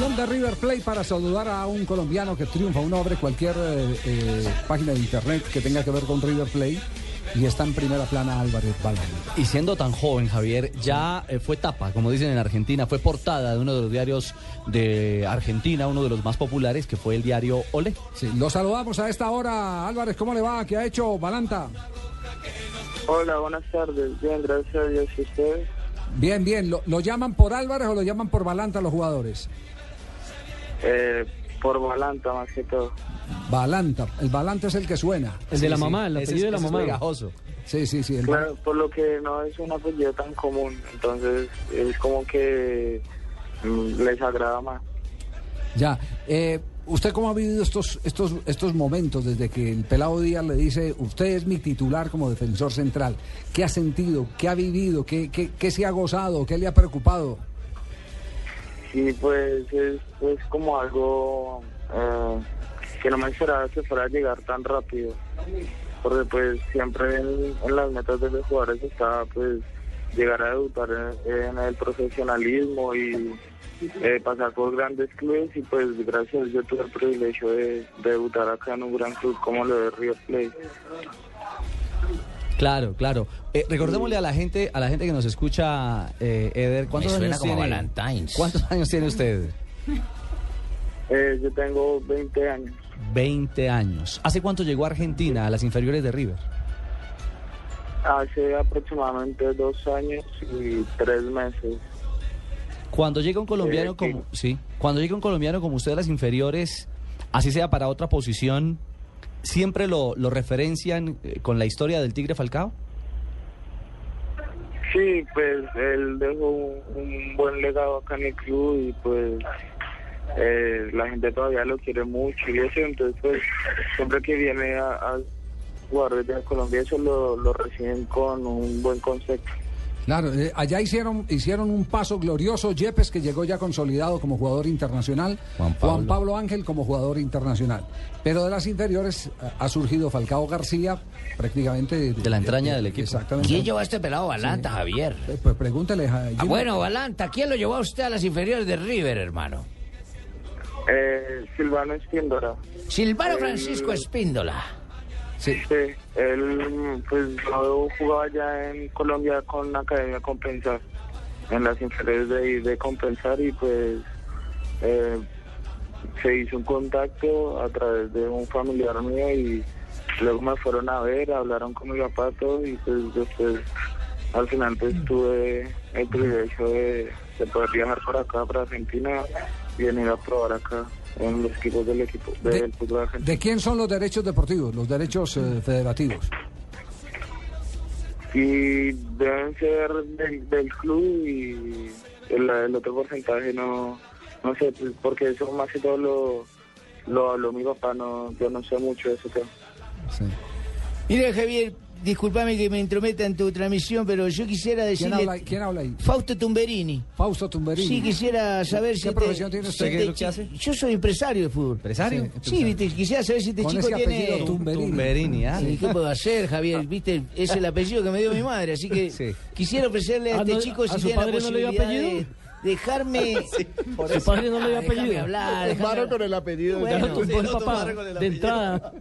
Speaker 44: De
Speaker 32: River Plate para saludar a un colombiano que triunfa. Uno abre cualquier eh, eh, página de internet que tenga que ver con River Plate y está en primera plana Álvarez Balón.
Speaker 1: Y siendo tan joven, Javier, ya eh, fue tapa, como dicen en Argentina, fue portada de uno de los diarios de Argentina, uno de los más populares, que fue el diario Olé.
Speaker 32: Sí, lo saludamos a esta hora. Álvarez, ¿cómo le va? ¿Qué ha hecho Balanta?
Speaker 45: Hola, buenas tardes. Bien, gracias a Dios y ustedes.
Speaker 32: Bien, bien. ¿Lo, lo llaman por Álvarez o lo llaman por Balanta los jugadores?
Speaker 45: Eh, por Balanta más que todo.
Speaker 32: Balanta. El Balanta es el que suena.
Speaker 2: El de la mamá, el
Speaker 32: Ese
Speaker 2: apellido de la mamá.
Speaker 32: pegajoso. Sí, sí, sí. el
Speaker 45: Claro, por lo que no es un apellido tan común, entonces es como que mm, les agrada más.
Speaker 32: Ya. Eh, ¿Usted cómo ha vivido estos, estos, estos momentos desde que el Pelado Díaz le dice, usted es mi titular como defensor central? ¿Qué ha sentido? ¿Qué ha vivido? ¿Qué, qué, qué se ha gozado? ¿Qué le ha preocupado?
Speaker 45: Sí, pues es, es como algo eh, que no me esperaba que fuera a llegar tan rápido. Porque pues siempre en, las metas de los jugadores está pues llegar a debutar en, el profesionalismo y eh, pasar por grandes clubes y pues gracias yo tuve el privilegio de, de debutar acá en un gran club como lo de River Plate.
Speaker 1: Claro, claro. Eh, recordémosle a la gente, a la gente que nos escucha, eh, Eder, ¿cuántos
Speaker 5: Me suena
Speaker 1: años
Speaker 5: como
Speaker 1: tiene?
Speaker 5: Valentine's.
Speaker 1: ¿Cuántos años tiene usted?
Speaker 45: Eh, yo tengo 20 años.
Speaker 1: 20 años. ¿Hace cuánto llegó a Argentina, a las inferiores de River?
Speaker 45: Hace aproximadamente dos años y tres meses.
Speaker 1: Cuando llega un colombiano
Speaker 45: Eh,
Speaker 1: como, sí, cuando llega un colombiano como usted a las inferiores, así sea para otra posición, siempre lo, lo referencian eh, con la historia del Tigre Falcao.
Speaker 45: Sí, pues él dejó un, buen legado acá en el club y pues eh, la gente todavía lo quiere mucho y eso, entonces pues siempre que viene a, a jugar desde Colombia eso lo, lo reciben con un buen concepto.
Speaker 32: Claro, eh, allá hicieron, hicieron un paso glorioso. Yepes, que llegó ya consolidado como jugador internacional.
Speaker 1: Juan Pablo.
Speaker 32: Ángel como jugador internacional. Pero de las inferiores eh, ha surgido Falcao García, prácticamente. De,
Speaker 1: la entraña del equipo.
Speaker 32: Exactamente.
Speaker 5: ¿Quién llevó a este pelado Balanta, Javier?
Speaker 32: Eh, Pues pregúntele a
Speaker 5: Ah, bueno, Balanta, ¿quién lo llevó a usted a las inferiores de River, hermano?
Speaker 45: Eh, Silvano Espíndola.
Speaker 5: Silvano Francisco Espíndola.
Speaker 45: Sí. él pues yo jugaba ya en Colombia con Academia Compensar, en las inferiores de, de Compensar y pues eh, se hizo un contacto a través de un familiar mío y luego me fueron a ver, hablaron con mi papá todo y pues después al final pues tuve el privilegio de, de poder viajar por acá, para Argentina y venir a probar acá. En los equipos del equipo del fútbol argentino.
Speaker 32: ¿De quién son los derechos deportivos, los derechos eh, federativos?
Speaker 45: Y deben ser del, del club y el, el otro porcentaje no, no sé, pues, porque eso más que todo lo, lo habló mi papá, no, yo no sé mucho de ese tema.
Speaker 5: Mira, Javier, discúlpame que me intrometa en tu transmisión, pero yo quisiera
Speaker 32: ¿Quién
Speaker 5: decirle...
Speaker 32: habla, quién habla ahí?
Speaker 5: Fausto Tumberini.
Speaker 32: Fausto Tumberini.
Speaker 5: Sí, quisiera saber si...
Speaker 32: ¿Qué
Speaker 5: te-
Speaker 32: profesión tiene usted?
Speaker 5: si
Speaker 32: ¿Qué
Speaker 5: te-
Speaker 32: es lo que hace?
Speaker 5: Yo soy empresario de fútbol.
Speaker 1: ¿Empresario?
Speaker 5: Sí,
Speaker 1: Sí,
Speaker 5: viste, quisiera saber si este
Speaker 32: Con
Speaker 5: chico
Speaker 32: ese
Speaker 5: tiene...
Speaker 32: Tumberini.
Speaker 1: Tumberini, ¿ah?
Speaker 5: Sí, ¿Qué puedo hacer, Javier? Viste, es el apellido que me dio mi madre, así que
Speaker 1: Sí.
Speaker 5: quisiera ofrecerle a
Speaker 2: Ah,
Speaker 5: este
Speaker 2: no,
Speaker 5: chico
Speaker 2: ¿a
Speaker 5: si
Speaker 2: su
Speaker 5: tiene la
Speaker 2: padre no le dio
Speaker 5: posibilidad
Speaker 2: apellido?
Speaker 5: de dejarme...
Speaker 2: Su padre no le dio
Speaker 5: Ah,
Speaker 2: apellido.
Speaker 5: hablar, hablar.
Speaker 31: con el apellido.
Speaker 2: Ya
Speaker 5: Bueno,
Speaker 2: tumbó el
Speaker 5: sí,
Speaker 2: papá de entrada.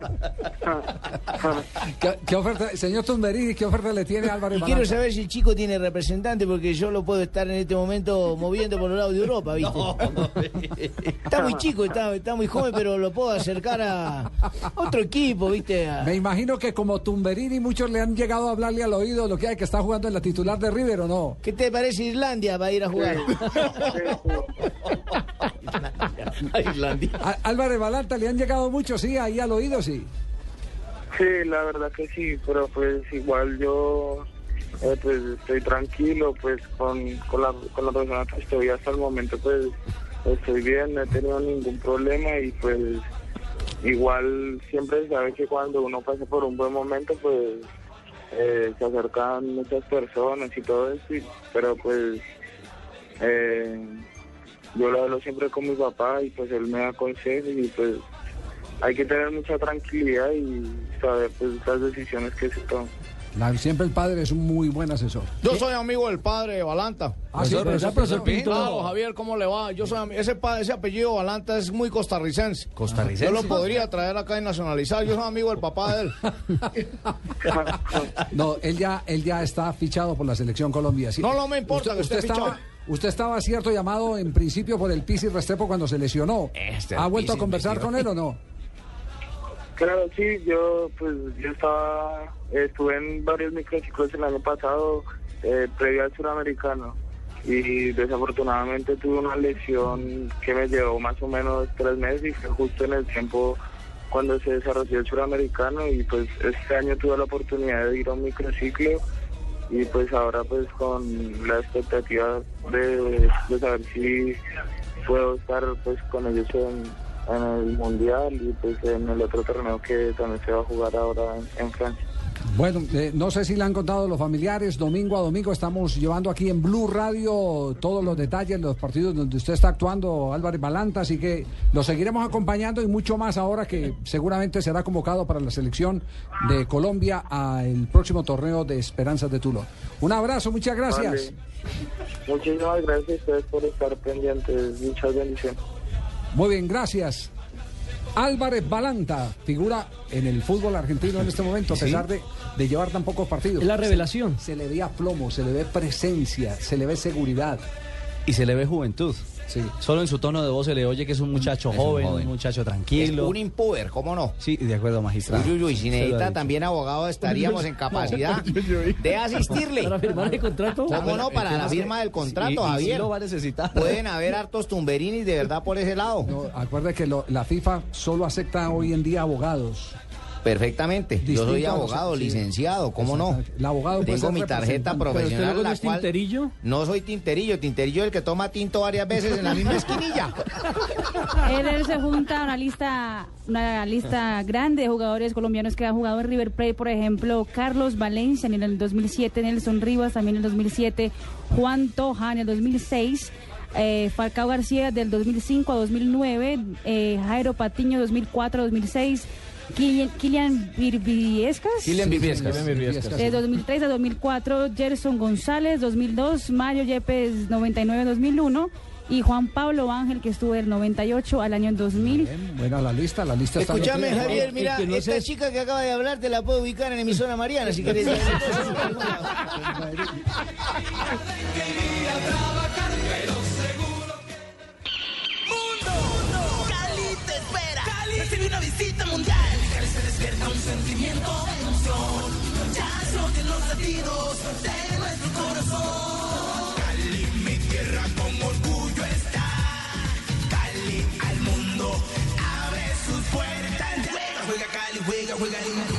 Speaker 32: ¿Qué, qué oferta, señor Tumberini, qué oferta le tiene Álvaro
Speaker 5: Y quiero saber si el chico tiene representante porque yo lo puedo estar en este momento moviendo por los lados de Europa, ¿viste? Está muy chico, está, está muy joven, pero lo puedo acercar a otro equipo, ¿viste? A-
Speaker 32: Me imagino que como Tumberini muchos le han llegado a hablarle al oído lo que hay que está jugando en la titular de River o no.
Speaker 5: ¿Qué te parece Islandia para ir a jugar?
Speaker 32: A- Álvaro Balanta le han llegado muchos, sí, ahí al oído, sí.
Speaker 45: Sí, la verdad que sí, pero pues igual yo eh, pues estoy tranquilo pues con, con, la, con la persona que estoy hasta el momento pues estoy bien, no he tenido ningún problema y pues igual siempre se sabe que cuando uno pasa por un buen momento pues eh, se acercan muchas personas y todo eso, y- pero pues eh, yo lo hablo siempre con mi papá y pues él me da consejos y pues hay que tener mucha tranquilidad y saber pues las decisiones que se toman.
Speaker 32: La- siempre el padre es un muy buen asesor.
Speaker 30: Yo soy amigo del padre de Balanta.
Speaker 32: Ah, sí,
Speaker 1: Profesor,
Speaker 32: profesor,
Speaker 1: profesor.
Speaker 30: Claro, Javier, ¿cómo le va? Yo soy ese, pa- ese apellido Balanta es muy costarricense.
Speaker 1: ¿Costarricense?
Speaker 30: Yo lo podría traer acá y nacionalizar. Yo soy amigo del papá de él.
Speaker 32: No, él ya, él ya está fichado por la selección Colombia. sí.
Speaker 30: No, no me importa que esté
Speaker 32: estaba,
Speaker 30: fichado.
Speaker 32: Usted estaba cierto llamado en principio por el Pisi Restrepo cuando se lesionó.
Speaker 30: Este,
Speaker 32: ¿Ha
Speaker 30: el
Speaker 32: vuelto a conversar con él o no?
Speaker 45: Claro, sí, yo pues yo estaba, estuve en varios microciclos el año pasado, eh, previo al suramericano, y desafortunadamente tuve una lesión que me llevó más o menos tres meses y fue justo en el tiempo cuando se desarrolló el suramericano y pues este año tuve la oportunidad de ir a un microciclo y pues ahora pues con la expectativa de, de saber si puedo estar pues con ellos en, el mundial y pues en el otro torneo que también se va a jugar ahora en Francia.
Speaker 32: Bueno, eh, no sé si le han contado los familiares. Domingo a domingo estamos llevando aquí en Blue Radio todos los detalles, los partidos donde usted está actuando, Álvarez Balanta. Así que lo seguiremos acompañando y mucho más ahora que seguramente será convocado para la selección de Colombia al próximo torneo de Esperanzas de Tulón. Un abrazo, muchas gracias.
Speaker 45: Vale. Muchísimas gracias a ustedes por estar pendientes. Muchas bendiciones.
Speaker 32: Muy bien, gracias. Álvarez Balanta figura en el fútbol argentino en este momento, a pesar de, de llevar tan pocos partidos.
Speaker 2: Es la revelación.
Speaker 32: Se, se le ve aplomo, se le ve presencia, se le ve seguridad.
Speaker 1: Y se le ve juventud.
Speaker 32: Sí.
Speaker 1: Solo en su tono de voz se le oye que es un muchacho
Speaker 46: Es un
Speaker 1: joven, un, muchacho tranquilo.
Speaker 46: un impuber, ¿cómo no?
Speaker 1: Sí, de acuerdo, magistrado.
Speaker 46: Uy, uy, uy, si necesita también abogado, estaríamos en capacidad de asistirle.
Speaker 2: Para firmar el contrato.
Speaker 46: ¿Cómo no? Para la firma del contrato,
Speaker 1: Y- y sí
Speaker 46: Javier.
Speaker 1: lo va a necesitar.
Speaker 46: Pueden haber hartos tumberinis de verdad por ese lado.
Speaker 32: No, acuerde que lo- la FIFA solo acepta hoy en día abogados.
Speaker 46: Perfectamente. Yo soy abogado,
Speaker 32: sí.
Speaker 46: licenciado, ¿cómo no?
Speaker 32: El abogado
Speaker 46: Tengo mi tarjeta
Speaker 32: representante.
Speaker 2: Pero usted
Speaker 46: profesional, la
Speaker 2: es
Speaker 46: cual
Speaker 2: tinterillo.
Speaker 46: no soy tinterillo, tinterillo es el que toma tinto varias veces en la misma esquinilla.
Speaker 33: Él, él se junta a una lista, una lista grande de jugadores colombianos que han jugado en River Plate, por ejemplo, Carlos Valencia en el 2007, Nelson Rivas también en el 2007, Juan Toja en el 2006. eh, Falcao García del 2005 a 2009, eh, Jairo Patiño 2004 a 2006, Kilian, Kilian
Speaker 46: Viviescas.
Speaker 31: Kylian Viviescas.
Speaker 33: de 2003 a 2004, Gerson González 2002, Mario Yepes 99-2001 y Juan Pablo Ángel que estuvo del 98 al año 2000.
Speaker 32: Bueno, la lista, la lista está
Speaker 5: Escúchame. Javier, mira,
Speaker 2: no
Speaker 5: esta chica que acaba de hablar te la puedo ubicar en emisora Mariana, si querés.
Speaker 11: Mundo, Cali te espera. Cali recibe una visita mundial despierta un sentimiento de emoción. Ya son los latidos de nuestro corazón. Cali, mi tierra con orgullo está. Cali al mundo abre sus puertas. Juega, juega Cali, juega, juega lindo.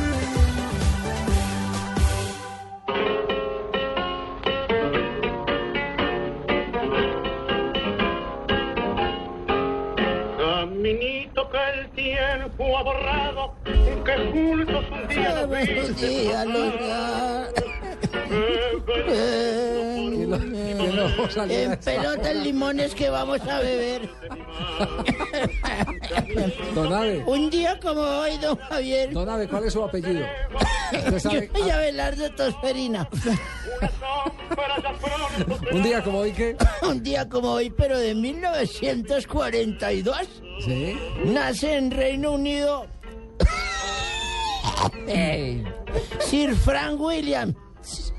Speaker 11: Que juntos un día
Speaker 5: Buenos días, En pelotas limones que vamos a beber.
Speaker 32: Don Ave.
Speaker 5: Un día como hoy, don Javier.
Speaker 32: Don Ave, ¿cuál es su apellido?
Speaker 5: Yo soy Abelardo Tosferina.
Speaker 32: Un día como hoy que.
Speaker 5: Un día como hoy, pero de 1942.
Speaker 32: Sí.
Speaker 5: Nace en Reino Unido. Sir Frank Williams.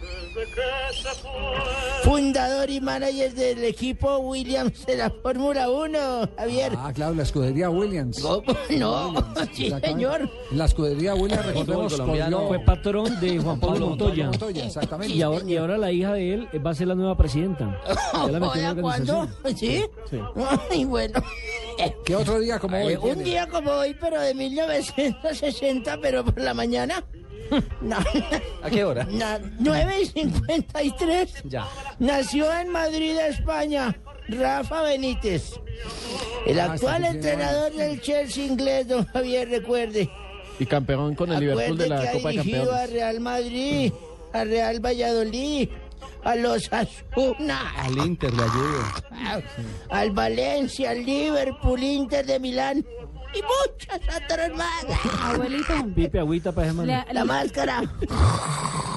Speaker 5: Fundador y manager del equipo Williams de la Fórmula 1, Javier.
Speaker 32: Ah, claro, la escudería Williams.
Speaker 5: No, sí,
Speaker 32: Exactamente.
Speaker 5: señor.
Speaker 32: La escudería Williams, recordemos, corrió-
Speaker 2: Fue patrón de Juan Pablo Montoya.
Speaker 32: Montoya, exactamente.
Speaker 2: Y ahora, y ahora la hija de él va a ser la nueva presidenta. Ya la metió en la
Speaker 5: Oiga, ¿cuándo?
Speaker 2: organización.
Speaker 5: ¿Sí?
Speaker 2: Sí.
Speaker 5: Ay, bueno.
Speaker 32: ¿Qué otro día como hoy?
Speaker 5: Eh, un día como hoy, pero de 1960, pero por la mañana. No.
Speaker 1: ¿A qué hora?
Speaker 5: Na- 9 y 53.
Speaker 1: Ya.
Speaker 5: Nació en Madrid, España, Rafa Benítez. El
Speaker 31: Ah,
Speaker 5: actual entrenador del Chelsea inglés, don Javier, recuerde.
Speaker 31: Y campeón con el Liverpool de la
Speaker 5: que ha
Speaker 31: Copa de
Speaker 5: dirigido a
Speaker 31: Campeones.
Speaker 5: Real Madrid, a Real Valladolid, a los Asuna,
Speaker 1: Al Inter le ayudo.
Speaker 5: al Valencia, al Liverpool, Inter de Milán y muchas otras más.
Speaker 33: Abuelito.
Speaker 2: Pipe, agüita para ese.
Speaker 33: La,
Speaker 5: La máscara.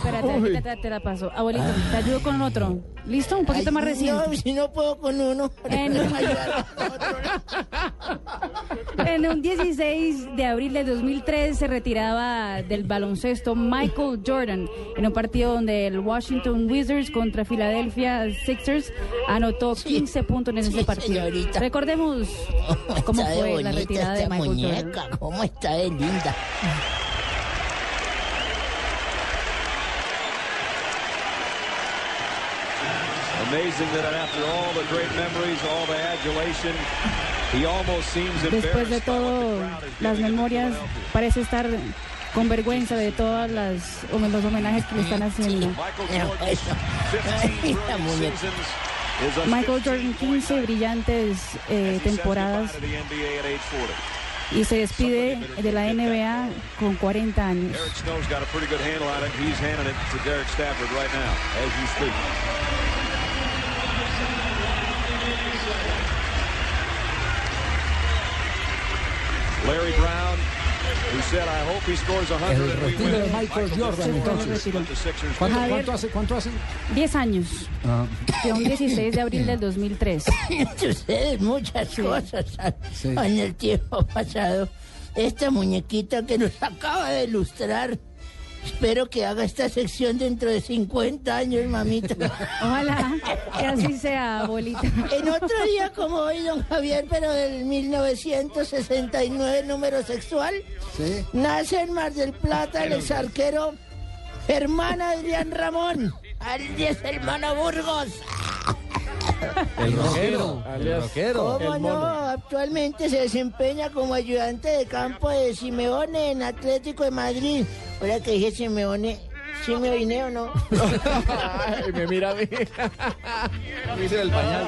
Speaker 33: Espérate, te, te- te la paso. Abuelito, te ayudo con otro. ¿Listo? Un poquito
Speaker 5: Ay,
Speaker 33: más reciente.
Speaker 5: No, si no puedo con uno.
Speaker 33: En, en un 16 de abril de 2003 se retiraba del baloncesto Michael Jordan en un partido donde el Washington Wizards contra Philadelphia Sixers anotó 15 puntos en ese partido.
Speaker 5: señorita.
Speaker 33: Recordemos cómo fue la retirada de Michael
Speaker 5: muñeca,
Speaker 33: Jordan.
Speaker 5: cómo está de linda.
Speaker 33: Después de todo, las memorias, parece estar con vergüenza de todas las los homenajes que le están haciendo. Michael Jordan 15 brillantes eh, temporadas
Speaker 36: To the NBA at age 40.
Speaker 33: y se despide de la NBA con 40 años.
Speaker 36: Eric Snow's got a pretty good handle on it. He's handing it to Derek Stafford right now, as you speak. Larry Brown, who said, I hope he scores 100
Speaker 32: El retiro de. Michael Jordan, entonces. ¿Cuánto, cuánto hace? ¿Cuánto hace?
Speaker 33: 10 años,
Speaker 32: Ah,
Speaker 33: de un 16 de abril del 2003.
Speaker 5: Suceden muchas cosas en el tiempo pasado. Esta muñequita que nos acaba de ilustrar. Espero que haga esta sección dentro de 50 años, mamita.
Speaker 33: Ojalá que así sea, abuelita.
Speaker 5: En otro día como hoy, don Javier, pero del 1969, número sexual,
Speaker 32: sí.
Speaker 5: nace en Mar del Plata el exarquero Germán Adrián Ramón, alias Hermano Burgos.
Speaker 1: El rockero. El rockero.
Speaker 5: ¿Cómo no? Actualmente se desempeña como ayudante de campo de Simeone en Atlético de Madrid. Ahora que dije Simeone, ¿sí me oiné o no?
Speaker 31: Ay, me mira a mí.
Speaker 1: Dice el pañal.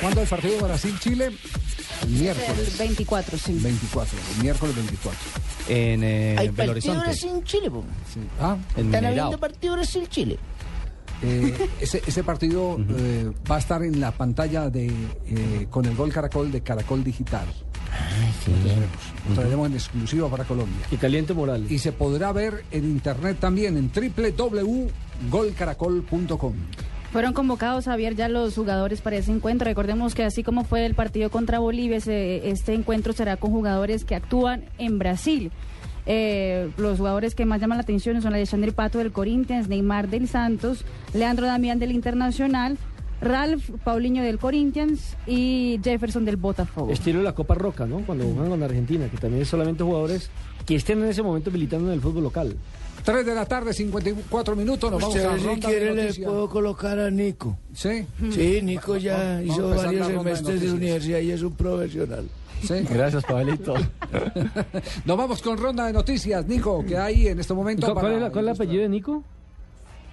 Speaker 32: ¿Cuándo el partido de Brasil-Chile? El miércoles.
Speaker 33: El 24, sí.
Speaker 32: 24, el miércoles 24.
Speaker 1: En eh,
Speaker 5: Hay
Speaker 1: Belo
Speaker 5: partido
Speaker 1: Horizonte.
Speaker 5: Brasil-Chile.
Speaker 32: Ah,
Speaker 1: En
Speaker 5: Están habiendo partido Brasil-Chile.
Speaker 32: Eh, ese, ese partido eh, va a estar en la pantalla de eh, con el gol Caracol de Caracol Digital. Lo traeremos en exclusiva para Colombia.
Speaker 2: Y Caliente Morales.
Speaker 32: Y se podrá ver en internet también en www.golcaracol.com.
Speaker 33: Fueron convocados, Javier, ya los jugadores para ese encuentro. Recordemos que así como fue el partido contra Bolivia, este encuentro será con jugadores que actúan en Brasil. Eh, los jugadores que más llaman la atención son Alexander Pato del Corinthians, Neymar del Santos, Leandro Damián del Internacional, Ralph Paulinho del Corinthians y Jefferson del Botafogo.
Speaker 2: Estilo la Copa Roca, ¿no? Cuando juegan con Argentina, que también es solamente jugadores que estén en ese momento militando en el fútbol local.
Speaker 32: 3 de la tarde, 54 minutos. Nos vamos a
Speaker 5: Usted,
Speaker 32: la
Speaker 5: si quiere le puedo colocar a Nico.
Speaker 32: Sí.
Speaker 5: Sí, Nico ya
Speaker 32: Vamos
Speaker 5: hizo varios
Speaker 32: de
Speaker 5: semestres de universidad y es un profesional.
Speaker 32: Sí.
Speaker 1: Gracias, Pablito.
Speaker 32: Nos vamos con ronda de noticias, Nico, que hay en este momento.
Speaker 2: ¿Cuál,
Speaker 32: para
Speaker 2: es, la- cuál es el apellido de Nico?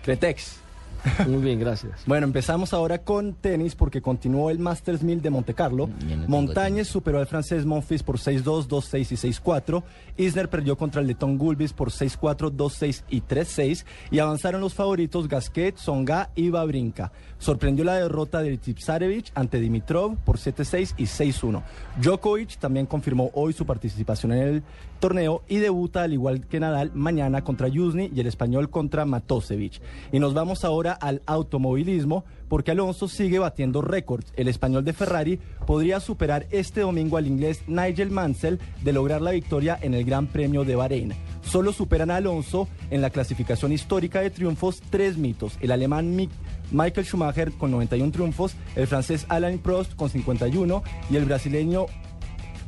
Speaker 47: Cretex.
Speaker 2: Muy bien, gracias.
Speaker 47: Bueno, empezamos ahora con tenis porque continuó el Masters 1000 de Monte Carlo. Montañez superó al francés Monfils por 6-2, 2-6 y 6-4. Isner perdió contra el letón Gulbis por 6-4, 2-6 y 3-6. Y avanzaron los favoritos Gasquet, Songa y Babrinka. Sorprendió la derrota de Tipsarevich ante Dimitrov por 7-6 y 6-1. Djokovic también confirmó hoy su participación en el torneo y debuta al igual que Nadal mañana contra Yuzny y el español contra Matosevic. Y nos vamos ahora al automovilismo porque Alonso sigue batiendo récords. El español de Ferrari podría superar este domingo al inglés Nigel Mansell de lograr la victoria en el Gran Premio de Bahrein. Solo superan a Alonso en la clasificación histórica de triunfos tres mitos. El alemán Michael Schumacher con 91 triunfos, el francés Alain Prost con 51 y el brasileño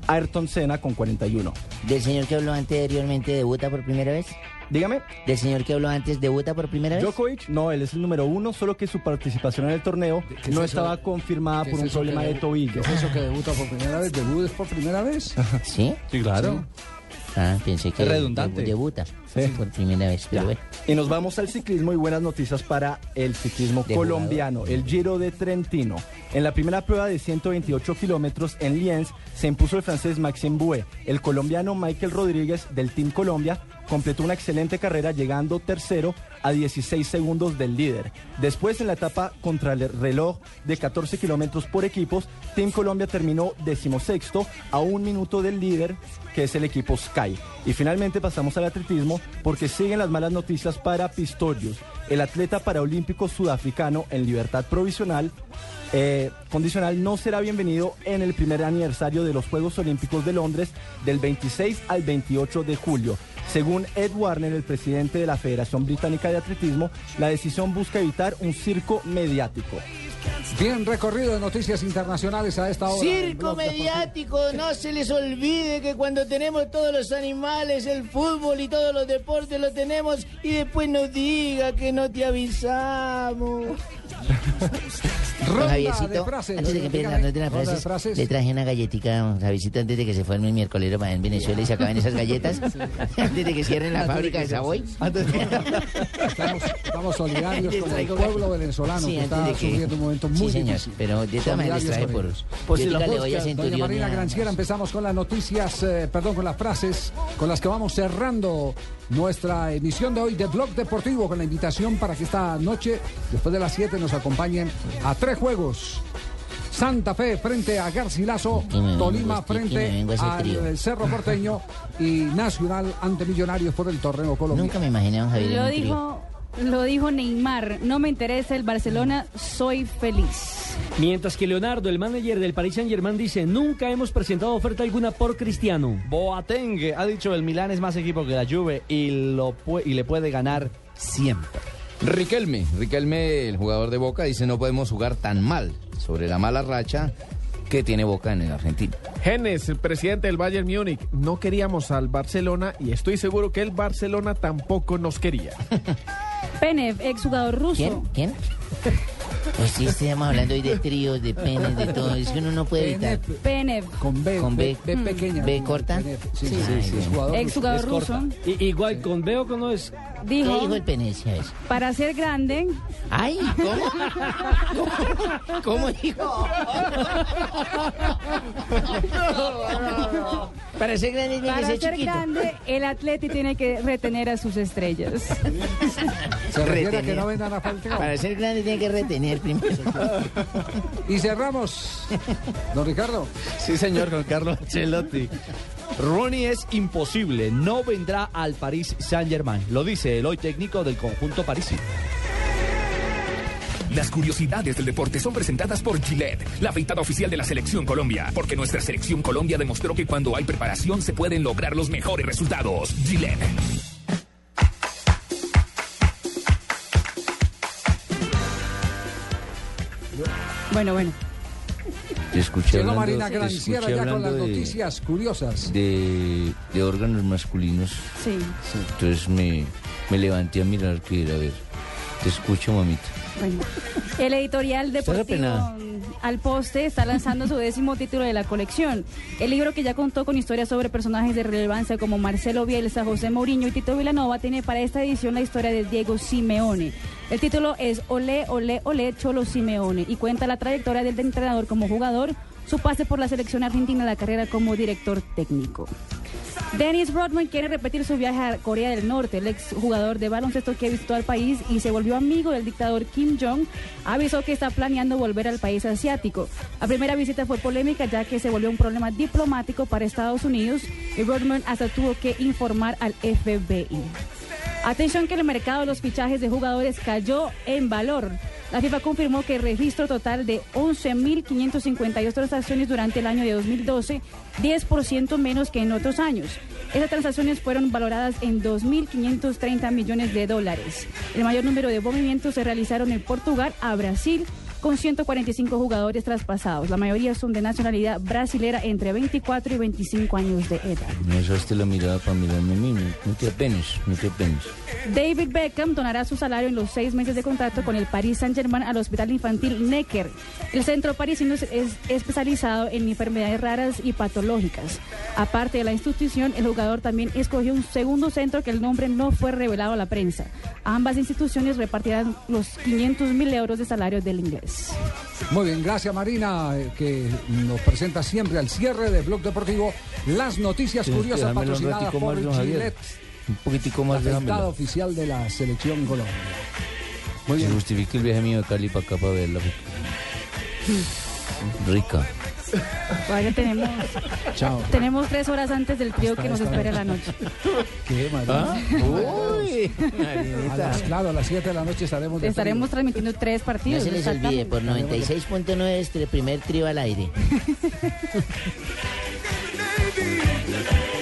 Speaker 47: Ayrton Senna con 41.
Speaker 48: ¿Del señor que habló anteriormente debuta por primera vez?
Speaker 47: Dígame.
Speaker 48: ¿Del señor que habló antes debuta por primera vez?
Speaker 47: Djokovic, no, él es el número uno, solo que su participación en el torneo
Speaker 32: ¿Qué es
Speaker 47: no
Speaker 32: eso?
Speaker 47: estaba confirmada
Speaker 32: ¿Qué
Speaker 47: por
Speaker 32: es
Speaker 47: un problema de tobillo.
Speaker 32: ¿Qué es eso que debuta por primera vez? ¿Debut es por primera vez?
Speaker 48: ¿Sí?
Speaker 47: Sí, claro.
Speaker 48: Ah, pensé que
Speaker 47: redundante.
Speaker 48: debu- debuta
Speaker 47: Sí.
Speaker 48: por primera vez, pero bueno.
Speaker 47: Y nos vamos al ciclismo y buenas noticias para el ciclismo
Speaker 48: De
Speaker 47: colombiano, el Giro de Trentino. En la primera prueba de 128 kilómetros en Lienz se impuso el francés Maxime Bouet. El colombiano Michael Rodríguez del Team Colombia completó una excelente carrera llegando tercero a 16 segundos del líder. Después en la etapa contra el reloj de 14 kilómetros por equipos, Team Colombia terminó decimosexto a un minuto del líder que es el equipo Sky. Y finalmente pasamos al atletismo porque siguen las malas noticias para Pistorius, el atleta paraolímpico sudafricano en libertad provisional. eh, condicional no será bienvenido en el primer aniversario de los Juegos Olímpicos de Londres del 26 al 28 de julio. Según Ed Warner, el presidente de la Federación Británica de Atletismo, la decisión busca evitar un circo mediático.
Speaker 32: Bien recorrido de noticias internacionales a esta hora.
Speaker 5: Circo mediático, no se les olvide que cuando tenemos todos los animales, el fútbol y todos los deportes lo tenemos y después nos diga que no te avisamos.
Speaker 48: Javiercito,
Speaker 32: de frases.
Speaker 48: antes de que empiecen
Speaker 32: Dígame,
Speaker 48: las de frases,
Speaker 32: frases.
Speaker 48: le traje una galletica, don Javiercito, antes de que se forme el miércoles para en Venezuela y se acaben esas galletas, antes de que cierren la fábrica de Savoy.
Speaker 32: Estamos, estamos solidarios con el pueblo venezolano
Speaker 48: Sí,
Speaker 32: que está sufriendo un momento muy
Speaker 48: Sí, señor,
Speaker 32: difícil.
Speaker 48: pero de todas maneras les
Speaker 32: Solidarios
Speaker 48: traje
Speaker 32: con
Speaker 48: por- por si la le voy a
Speaker 32: Doña Marina
Speaker 48: a-
Speaker 32: Granciera, empezamos con las noticias, eh, perdón, con las frases con las que vamos cerrando nuestra emisión de hoy de Blog Deportivo con la invitación para que esta noche, después de las 7, nos acompañen a tres juegos. Santa Fe frente a Garcilaso, Tolima frente al
Speaker 48: trío.
Speaker 32: Cerro Porteño y Nacional ante Millonarios por el torneo colombiano.
Speaker 48: Nunca me imaginé a don Javier
Speaker 33: Lo dijo, lo dijo Neymar, no me interesa el Barcelona, soy feliz.
Speaker 2: Mientras que Leonardo, el manager del Paris Saint Germain, dice, nunca hemos presentado oferta alguna por Cristiano.
Speaker 1: Boateng ha dicho el Milán es más equipo que la Juve y, lo y le puede ganar siempre.
Speaker 7: Riquelme, Riquelme, el jugador de Boca, dice no podemos jugar tan mal sobre la mala racha que tiene Boca en el Argentina.
Speaker 4: Genes, el presidente del Bayern Múnich, no queríamos al Barcelona y estoy seguro que el Barcelona tampoco nos quería.
Speaker 33: Penev, exjugador ruso.
Speaker 5: ¿Quién? ¿Quién? Pues sí, estamos hablando hoy de tríos, de penes, de todo. Es que uno no puede evitar.
Speaker 33: Penev.
Speaker 32: Con B,
Speaker 5: Con B.
Speaker 32: B, pequeña.
Speaker 5: ¿B corta?
Speaker 32: Sí,
Speaker 5: Sí,
Speaker 32: sí.
Speaker 33: Exjugador ruso.
Speaker 2: Igual con B o con no es.
Speaker 5: ¿Qué
Speaker 33: Dijo,
Speaker 5: dijo el Penecia eso?
Speaker 33: para ser grande,
Speaker 5: Ay, ¿cómo? ¿Cómo, ¿Cómo dijo? Para ser grande tiene que
Speaker 33: para
Speaker 5: ser
Speaker 33: ser grande, el atleta tiene que retener a sus estrellas.
Speaker 32: Se refiere a que
Speaker 5: Retener.
Speaker 32: no vendan a Falcao.
Speaker 5: Para ser grande tiene que retener primero.
Speaker 32: Y cerramos. Don Ricardo.
Speaker 1: Sí, señor, con Carlos Ancelotti. Rooney es imposible, no vendrá al París Saint-Germain. Lo dice el hoy técnico del conjunto parisino.
Speaker 49: Las curiosidades del deporte son presentadas por Gillette, la afeitada oficial de la Selección Colombia, porque nuestra Selección Colombia demostró que cuando hay preparación se pueden lograr los mejores resultados. Gillette.
Speaker 33: Bueno, bueno.
Speaker 7: Te escuché
Speaker 32: Llegó
Speaker 7: hablando-
Speaker 32: Marina Granciera ya con las
Speaker 7: de-
Speaker 32: noticias curiosas.
Speaker 7: De, de órganos masculinos.
Speaker 33: Sí.
Speaker 7: Entonces me, me levanté a mirar qué era. A ver, te escucho, mamita.
Speaker 33: Bueno, el editorial deportivo. Al Poste está lanzando su décimo título de la colección. El libro que ya contó con historias sobre personajes de relevancia como Marcelo Bielsa, José Mourinho y Tito Vilanova tiene para esta edición la historia de Diego Simeone. El título es Olé, Olé, Olé, Cholo Simeone y cuenta la trayectoria del entrenador como jugador, su pase por la selección argentina, la carrera como director técnico. Dennis Rodman quiere repetir su viaje a Corea del Norte. El exjugador de baloncesto que visitó al país y se volvió amigo del dictador Kim Jong avisó que está planeando volver al país asiático. La primera visita fue polémica ya que se volvió un problema diplomático para Estados Unidos y Rodman hasta tuvo que informar al FBI. Atención que el mercado de los fichajes de jugadores cayó en valor. La FIFA confirmó que el registro total de 11.552 transacciones durante el año de 2012, 10% menos que en otros años. Esas transacciones fueron valoradas en 2.530 millones de dólares. El mayor número de movimientos se realizaron en Portugal a Brasil con 145 jugadores traspasados. La mayoría son de nacionalidad brasilera entre 24 y 25 años de edad.
Speaker 7: Me usaste la mirada para mirarme a mí. No, te apenes, no te apenes.
Speaker 33: David Beckham donará su salario en los seis meses de contrato con el Paris Saint-Germain al Hospital Infantil Necker. El centro parisino es, es especializado en enfermedades raras y patológicas. Aparte de la institución, el jugador también escogió un segundo centro que el nombre no fue revelado a la prensa. Ambas instituciones repartirán los 500 mil euros de salario del inglés.
Speaker 32: Muy bien, gracias Marina, eh, que nos presenta siempre al cierre de Blog Deportivo las noticias curiosas patrocinadas por
Speaker 7: Javier.
Speaker 32: Gillette,
Speaker 7: Un poquitico
Speaker 32: la
Speaker 7: más,
Speaker 32: afeitada
Speaker 7: déjamelo.
Speaker 32: oficial de la Selección Colombia. Muy
Speaker 7: Se justifica el viaje mío de Cali para acá para verla. Rica.
Speaker 33: Todavía tenemos,
Speaker 32: Chao.
Speaker 33: tenemos tres horas antes del trío que nos espera la noche.
Speaker 32: ¿Qué, Marina?
Speaker 7: ¿Ah? Uy,
Speaker 32: A las, claro, a las 7 de la noche estaremos de
Speaker 33: Estaremos transmitiendo tres
Speaker 5: No
Speaker 33: partidos.
Speaker 5: se les olvide, por
Speaker 33: exactamente.
Speaker 5: 96.9 este primer trío al aire.
Speaker 50: Navy.